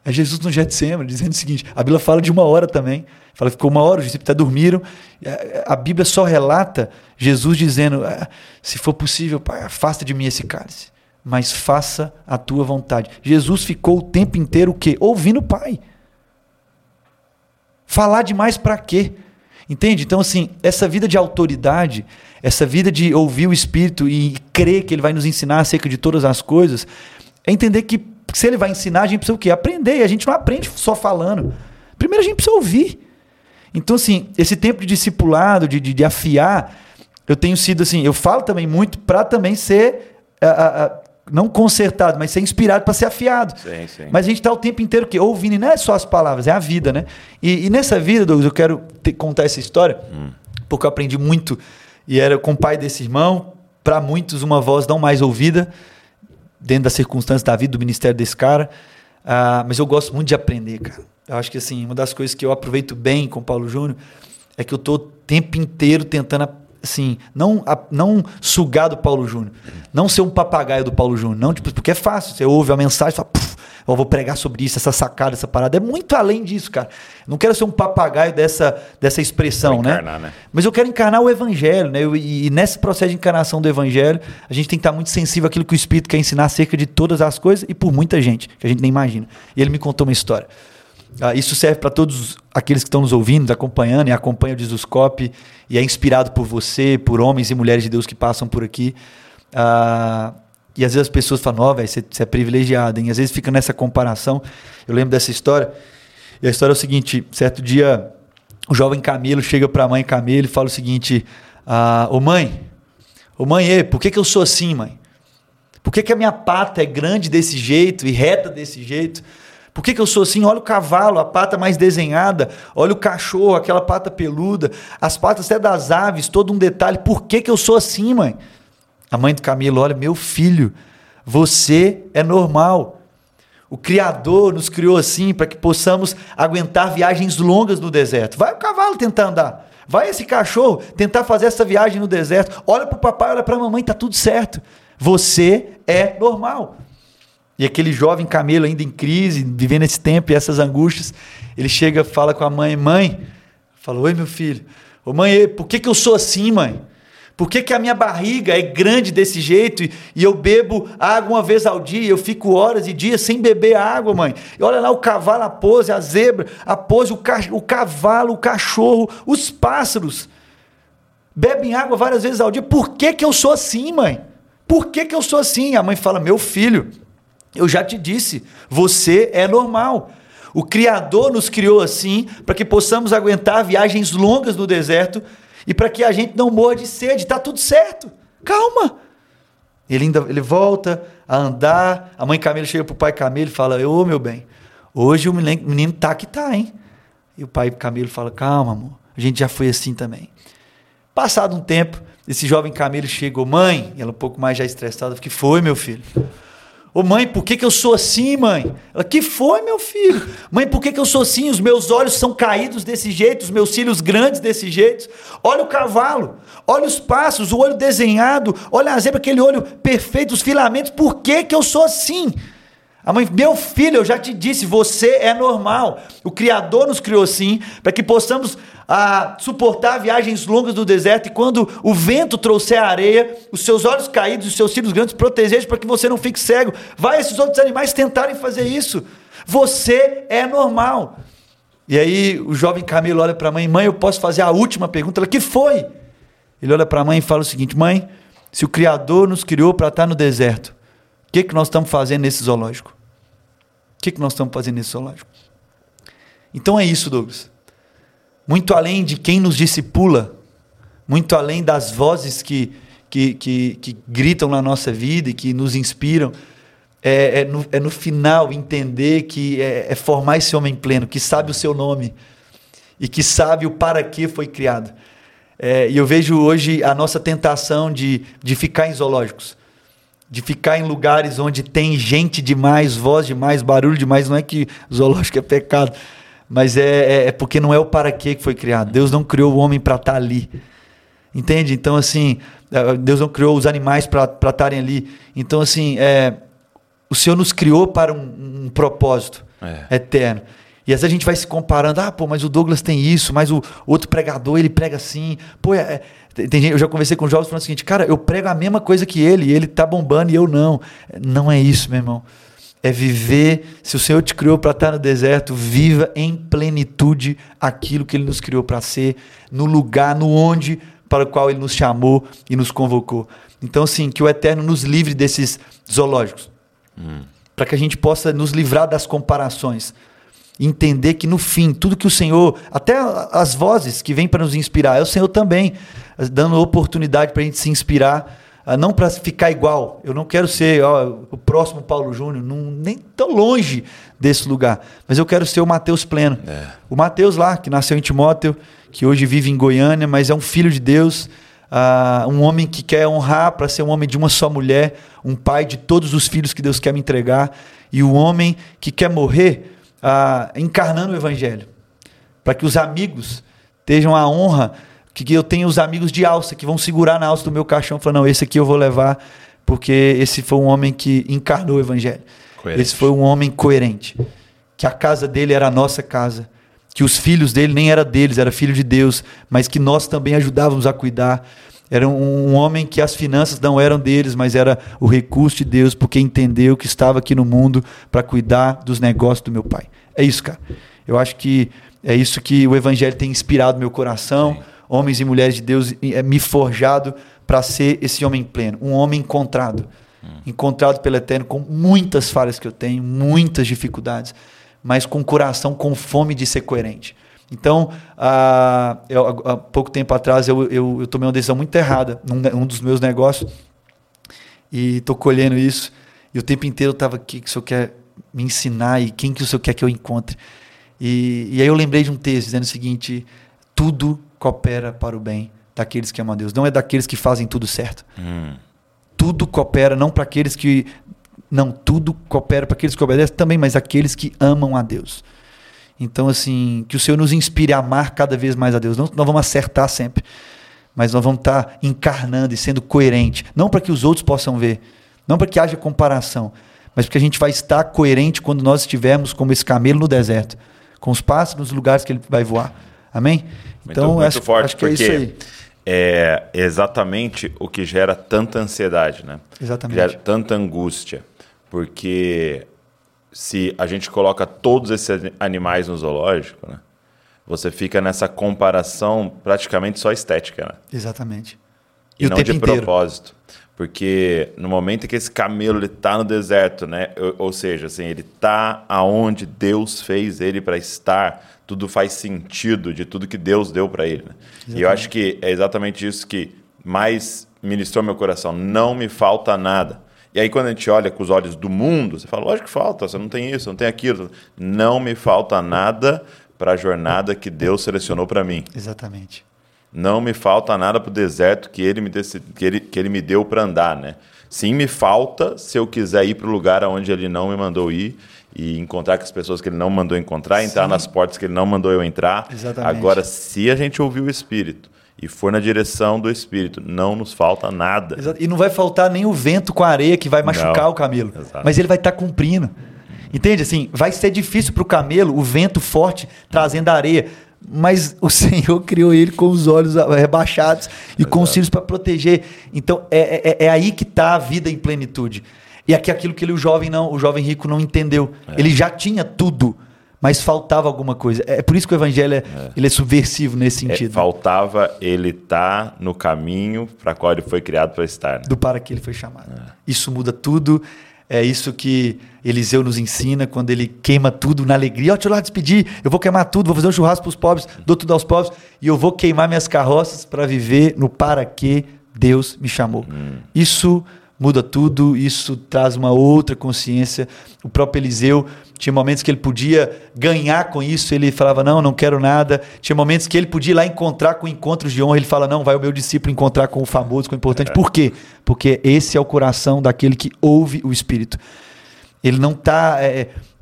É Jesus no Getsemane, dizendo o seguinte: a Bíblia fala de uma hora também. Fala ficou uma hora, os discípulos até dormiram. A Bíblia só relata Jesus dizendo: "Ah, se for possível, Pai, afasta de mim esse cálice, mas faça a tua vontade. Jesus ficou o tempo inteiro o quê? Ouvindo o Pai. Falar demais para quê? Entende? Então, assim, essa vida de autoridade, essa vida de ouvir o Espírito e crer que Ele vai nos ensinar acerca de todas as coisas, é entender que se Ele vai ensinar, a gente precisa o quê? Aprender. E a gente não aprende só falando. Primeiro a gente precisa ouvir. Então, assim, esse tempo de discipulado, de, de, de afiar, eu tenho sido assim, eu falo também muito para também ser, ah, ah, ah, não consertado, mas ser inspirado para ser afiado. Sim, sim. Mas a gente está o tempo inteiro que ouvindo, e não é só as palavras, é a vida, né? E, e nessa vida, Douglas, eu quero te- contar essa história, porque eu aprendi muito, e era com o pai desse irmão, para muitos uma voz não mais ouvida, dentro das circunstâncias da vida, do ministério desse cara. Ah, mas eu gosto muito de aprender, cara. Eu acho que assim, uma das coisas que eu aproveito bem com o Paulo Júnior é que eu tô o tempo inteiro tentando assim, não, a- não sugar do Paulo Júnior, não ser um papagaio do Paulo Júnior, não, tipo, porque é fácil, você ouve a mensagem fala, "Puf, eu vou pregar sobre isso, essa sacada, essa parada, é muito além disso, cara. Não quero ser um papagaio dessa, dessa expressão, né? encarnar, né? Mas eu quero encarnar o evangelho, né? Eu- E, e nesse processo de encarnação do evangelho, a gente tem que estar muito sensível àquilo que o Espírito quer ensinar acerca de todas as coisas e por muita gente, que a gente nem imagina. E ele me contou uma história. Ah, isso serve para todos aqueles que estão nos ouvindo, nos acompanhando e acompanham o Jesuscope e é inspirado por você, por homens e mulheres de Deus que passam por aqui. Ah, e às vezes as pessoas falam, ó, velho, você, você é privilegiado, hein? Às vezes fica nessa comparação. Eu lembro dessa história. E a história é o seguinte: certo dia, o jovem Camilo chega para a mãe Camilo e fala o seguinte: ah, Ô mãe, ô mãe, ei, por que, que eu sou assim, mãe? Por que, que a minha pata é grande desse jeito e reta desse jeito? Por que, que eu sou assim? Olha o cavalo, a pata mais desenhada. Olha o cachorro, aquela pata peluda. As patas até das aves, todo um detalhe. Por que, que eu sou assim, mãe? A mãe do Camilo, olha, meu filho, você é normal. O Criador nos criou assim para que possamos aguentar viagens longas no deserto. Vai o cavalo tentar andar. Vai esse cachorro tentar fazer essa viagem no deserto. Olha para o papai, olha para a mamãe, tá tudo certo. Você é normal. E aquele jovem camelo ainda em crise, vivendo esse tempo e essas angústias, ele chega, fala com a mãe, mãe, fala, oi meu filho, ô mãe, por que, que eu sou assim, mãe? Por que, que a minha barriga é grande desse jeito e, eu bebo água uma vez ao dia? Eu fico horas e dias sem beber água, mãe. E olha lá o cavalo, a pose, a zebra, a pose, o, ca o cavalo, o cachorro, os pássaros. Bebem água várias vezes ao dia. Por que, que eu sou assim, mãe? Por que, que eu sou assim? A mãe fala: Meu filho, eu já te disse, você é normal. O Criador nos criou assim para que possamos aguentar viagens longas no deserto e para que a gente não morra de sede. Tá tudo certo. Calma. Ele ainda ele volta a andar. A mãe Camila chega pro pai Camilo e fala: Ô meu bem, hoje o menino tá que tá, hein? E o pai Camilo fala: Calma, amor. A gente já foi assim também. Passado um tempo, esse jovem Camilo chegou, mãe, ela um pouco mais já estressada, que foi, meu filho? Ô mãe, por que, que eu sou assim, mãe? Ela, que foi, meu filho? Mãe, por que, que eu sou assim? Os meus olhos são caídos desse jeito, os meus cílios grandes desse jeito. Olha o cavalo, olha os passos, o olho desenhado, olha a zebra, aquele olho perfeito, os filamentos. Por que, que eu sou assim? A mãe, meu filho, eu já te disse, você é normal. O Criador nos criou assim, para que possamos ah, suportar viagens longas do deserto e quando o vento trouxer a areia, os seus olhos caídos, os seus cílios grandes, proteger para que você não fique cego. Vai esses outros animais tentarem fazer isso. Você é normal. E aí o jovem Camilo olha para a mãe, mãe, eu posso fazer a última pergunta? Ela, que foi? Ele olha para a mãe e fala o seguinte, mãe, se o Criador nos criou para estar no deserto, que, que nós estamos fazendo nesse zoológico? O que, que nós estamos fazendo nesse zoológico? Então é isso, Douglas. Muito além de quem nos discipula, muito além das vozes que, que, que, que gritam na nossa vida e que nos inspiram, é, é, no, é no final entender que é, é formar esse homem pleno, que sabe o seu nome e que sabe o para que foi criado. É, e eu vejo hoje a nossa tentação de, de ficar em zoológicos de ficar em lugares onde tem gente demais, voz demais, barulho demais. Não é que zoológico é pecado, mas é, é, é porque não é o para quê que foi criado. Deus não criou o homem para estar tá ali. Entende? Então, assim, é, Deus não criou os animais para estarem ali. Então, assim, é, o Senhor nos criou para um, um propósito é. eterno. E às vezes a gente vai se comparando, ah, pô, mas o Douglas tem isso, mas o outro pregador, ele prega assim. Pô, é, tem gente, eu já conversei com jovens falando o seguinte, cara, eu prego a mesma coisa que ele, e ele tá bombando e eu não. Não é isso, meu irmão. É viver, se o Senhor te criou para estar no deserto, viva em plenitude aquilo que ele nos criou para ser, no lugar, no onde para o qual ele nos chamou e nos convocou. Então, assim, que o Eterno nos livre desses zoológicos. Hum. Para que a gente possa nos livrar das comparações entender que no fim, tudo que o Senhor, até as vozes que vêm para nos inspirar, é o Senhor também dando oportunidade para a gente se inspirar, ah, não para ficar igual. Eu não quero ser ó, o próximo Paulo Júnior, não, nem tão longe desse lugar, mas eu quero ser o Mateus pleno. É. O Mateus lá, que nasceu em Timóteo, que hoje vive em Goiânia, mas é um filho de Deus. Uh, um homem que quer honrar para ser um homem de uma só mulher, um pai de todos os filhos que Deus quer me entregar, e o homem que quer morrer ah, encarnando o Evangelho. Para que os amigos tenham a honra que, eu tenho os amigos de alça que vão segurar na alça do meu caixão e falar: não, esse aqui eu vou levar, porque esse foi um homem que encarnou o Evangelho. Coerente. Esse foi um homem coerente. Que a casa dele era a nossa casa. Que os filhos dele nem era deles, era filho de Deus, mas que nós também ajudávamos a cuidar. Era um, um homem que as finanças não eram deles, mas era o recurso de Deus, porque entendeu que estava aqui no mundo para cuidar dos negócios do meu pai. É isso, cara. Eu acho que é isso que o evangelho tem inspirado meu coração. Sim. Homens e mulheres de Deus é me forjado para ser esse homem pleno, um homem encontrado. Hum. Encontrado pelo Eterno com muitas falhas que eu tenho, muitas dificuldades, mas com coração com fome de ser coerente. Então, há, eu, há pouco tempo atrás, eu, eu, eu, tomei uma decisão muito errada num um dos meus negócios e estou colhendo isso. E o tempo inteiro eu estava aqui, que o senhor quer me ensinar e quem que o senhor quer que eu encontre. E, e aí eu lembrei de um texto dizendo o seguinte: tudo coopera para o bem daqueles que amam a Deus, não é daqueles que fazem tudo certo. Hum. Tudo coopera, não para aqueles que. Não, tudo coopera para aqueles que obedecem também, mas aqueles que amam a Deus. Então, assim, que o Senhor nos inspire a amar cada vez mais a Deus. Não nós vamos acertar sempre, mas nós vamos estar encarnando e sendo coerente. Não para que os outros possam ver, não para que haja comparação, mas porque a gente vai estar coerente quando nós estivermos como esse camelo no deserto, com os pássaros nos lugares que ele vai voar. Amém? Muito, então, muito acho, forte, acho que é isso aí. É exatamente o que gera tanta ansiedade, né? Exatamente. Gera tanta angústia. Porque se a gente coloca todos esses animais no zoológico, né, você fica nessa comparação praticamente só estética. Né? Exatamente. E, e não de inteiro. propósito. Porque no momento em que esse camelo ele tá no deserto, né? Ou, ou seja, assim, ele tá aonde Deus fez ele para estar, tudo faz sentido de tudo que Deus deu para ele. Né? E eu acho que é exatamente isso que mais ministrou meu coração. Não me falta nada. E aí, quando a gente olha com os olhos do mundo, você fala, lógico que falta, você não tem isso, não tem aquilo. Não me falta nada para a jornada que Deus selecionou para mim. Exatamente. Não me falta nada para o deserto que ele me, decid... que ele, que ele me deu para andar, né? Sim, me falta se eu quiser ir para o lugar onde ele não me mandou ir e encontrar com as pessoas que ele não mandou encontrar, entrar nas portas que ele não mandou eu entrar. Exatamente. Agora, se a gente ouvir o Espírito e for na direção do Espírito, não nos falta nada. Exato. E não vai faltar nem o vento com a areia que vai machucar Não. o camelo. Exato. Mas ele vai estar cumprindo. Entende? Assim, vai ser difícil para o camelo o vento forte trazendo a areia. Mas o Senhor criou ele com os olhos rebaixados e com os cílios para proteger. Então é, é, é aí que está a vida em plenitude. E aqui é aquilo que ele, o jovem não, o jovem rico não entendeu. Ele já tinha tudo, mas faltava alguma coisa. É por isso que o evangelho é, ele é subversivo nesse É, sentido. faltava ele estar no caminho para qual ele foi criado para estar. né? do para que ele foi chamado. Isso muda tudo. É isso que Eliseu nos ensina quando ele queima tudo na alegria. Ó, deixa eu lá despedir. Eu vou queimar tudo, vou fazer um churrasco para os pobres, dou tudo aos pobres e eu vou queimar minhas carroças para viver no para que Deus me chamou. Isso muda tudo, isso traz uma outra consciência. O próprio Eliseu tinha momentos que ele podia ganhar com isso, ele falava: Não, não quero nada. Tinha momentos que ele podia ir lá encontrar com encontros de honra, ele fala: Não, vai o meu discípulo encontrar com o famoso, com o importante. Por quê? Porque esse é o coração daquele que ouve o Espírito. Ele não está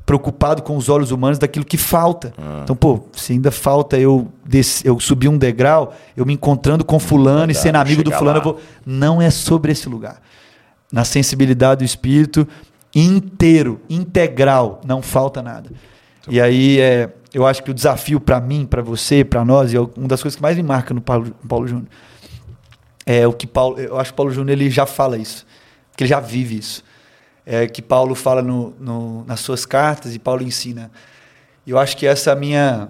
preocupado com os olhos humanos daquilo que falta. Então, pô, se ainda falta eu, des- eu subir um degrau, eu me encontrando com fulano e Verdade, sendo amigo do fulano, lá. eu vou. Não é sobre esse lugar. Na sensibilidade do Espírito, inteiro, integral, não falta nada. E aí, é, eu acho que o desafio para mim, para você, para nós, e é uma das coisas que mais me marca no Paulo, no Paulo Júnior, é o que Paulo, eu acho que Paulo Júnior ele já fala isso, porque ele já vive isso. É que Paulo fala no, no- nas suas cartas e Paulo ensina. Eu acho que essa é a minha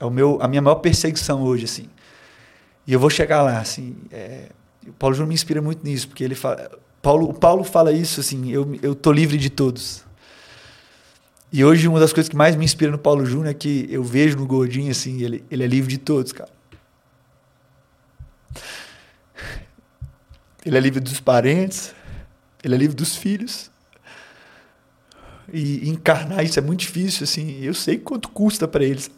é o meu a minha maior perseguição hoje assim. E eu vou chegar lá assim. é, o Paulo Júnior me inspira muito nisso, porque ele fala Paulo, o Paulo fala isso assim, eu eu tô livre de todos. E hoje uma das coisas que mais me inspira no Paulo Júnior é que eu vejo no Gordinho assim, ele ele é livre de todos, cara. Ele é livre dos parentes, ele é livre dos filhos. E encarnar isso é muito difícil, assim. Eu sei quanto custa para eles.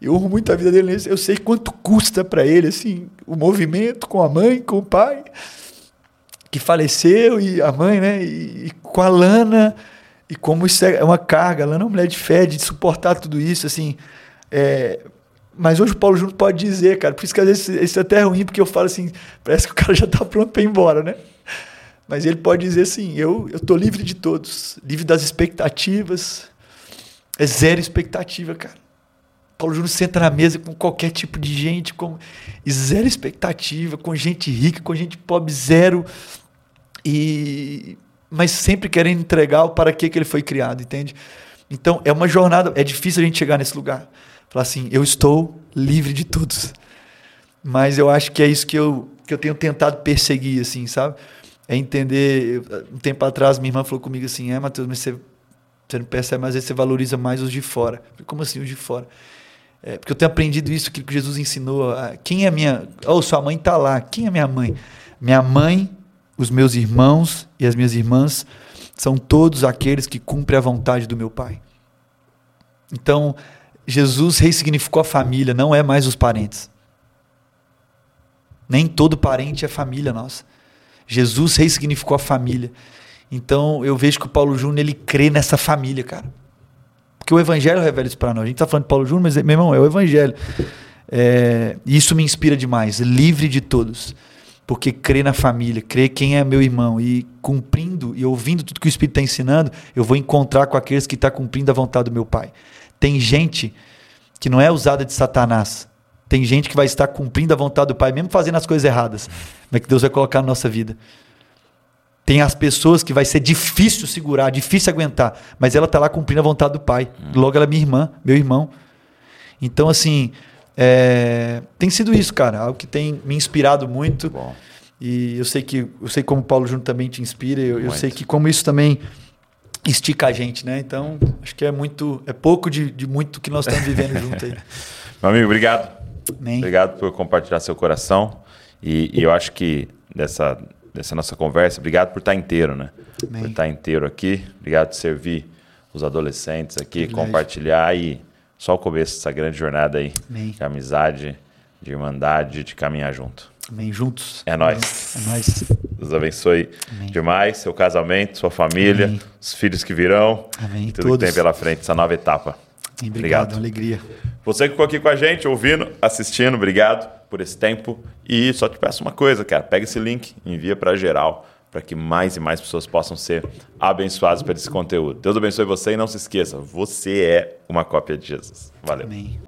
Eu honro muito a vida dele. Eu sei quanto custa para ele, assim, o movimento com a mãe, com o pai, que faleceu, e a mãe, né? E, e com a Lana, e como isso é uma carga. A Lana é uma mulher de fé, de suportar tudo isso, assim. É, mas hoje o Paulo Júnior pode dizer, cara, por isso que às vezes isso é até ruim, porque eu falo assim, parece que o cara já tá pronto para ir embora, né? Mas ele pode dizer assim, eu eu tô livre de todos, livre das expectativas. É zero expectativa, cara. Paulo Júnior senta na mesa com qualquer tipo de gente, com zero expectativa, com gente rica, com gente pobre, zero. E mas sempre querendo entregar o para que que ele foi criado, entende? Então é uma jornada, é difícil a gente chegar nesse lugar. Falar assim, eu estou livre de todos. Mas eu acho que é isso que eu, que eu tenho tentado perseguir, assim, sabe? É entender. Um tempo atrás, minha irmã falou comigo assim: é, Matheus, mas você, você não percebe, mas às vezes você valoriza mais os de fora. Falei, Como assim, os de fora? É, porque eu tenho aprendido isso, que Jesus ensinou. Quem é minha. Oh, sua mãe está lá. Quem é minha mãe? Minha mãe, os meus irmãos e as minhas irmãs são todos aqueles que cumprem a vontade do meu Pai. Então, Jesus ressignificou a família, não é mais os parentes. Nem todo parente é família nossa. Jesus ressignificou a família. Então, eu vejo que o Paulo Júnior ele crê nessa família, cara. Porque o Evangelho revela isso para nós. A gente está falando de Paulo Júnior, mas, meu irmão, é o Evangelho. É, isso me inspira demais. Livre de todos. Porque crê na família, crê quem é meu irmão. E cumprindo e ouvindo tudo que o Espírito está ensinando, eu vou encontrar com aqueles que estão cumprindo a vontade do meu Pai. Tem gente que não é usada de Satanás. Tem gente que vai estar cumprindo a vontade do Pai, mesmo fazendo as coisas erradas, mas que Deus vai colocar na nossa vida. Tem as pessoas que vai ser difícil segurar, difícil aguentar, mas ela está lá cumprindo a vontade do Pai. Logo ela é minha irmã, meu irmão. Então, assim, é, tem sido isso, cara, algo que tem me inspirado muito. Bom. E eu sei que eu sei como o Paulo Júnior também te inspira, eu, eu sei que como isso também estica a gente, né? Então, acho que é muito, é pouco de, de muito que nós estamos vivendo junto aí. Meu amigo, obrigado. Amém. Obrigado por compartilhar seu coração. E, e eu acho que dessa, dessa nossa conversa, obrigado por estar inteiro, né? Amém. Por estar inteiro aqui. Obrigado por servir os adolescentes aqui, compartilhar e só o começo dessa grande jornada aí Amém. de amizade, de irmandade, de caminhar junto. Amém. Juntos. É nóis. É nóis. Deus abençoe Amém. demais seu casamento, sua família, Amém. os filhos que virão, Amém. tudo que Todos. tem pela frente, essa nova etapa. Obrigado, Obrigado. alegria. Você que ficou aqui com a gente, ouvindo, assistindo, obrigado por esse tempo. E só te peço uma coisa, cara, pega esse link, envia para geral, para que mais e mais pessoas possam ser abençoadas por esse conteúdo. Deus abençoe você e não se esqueça, você é uma cópia de Jesus. Valeu. Amém.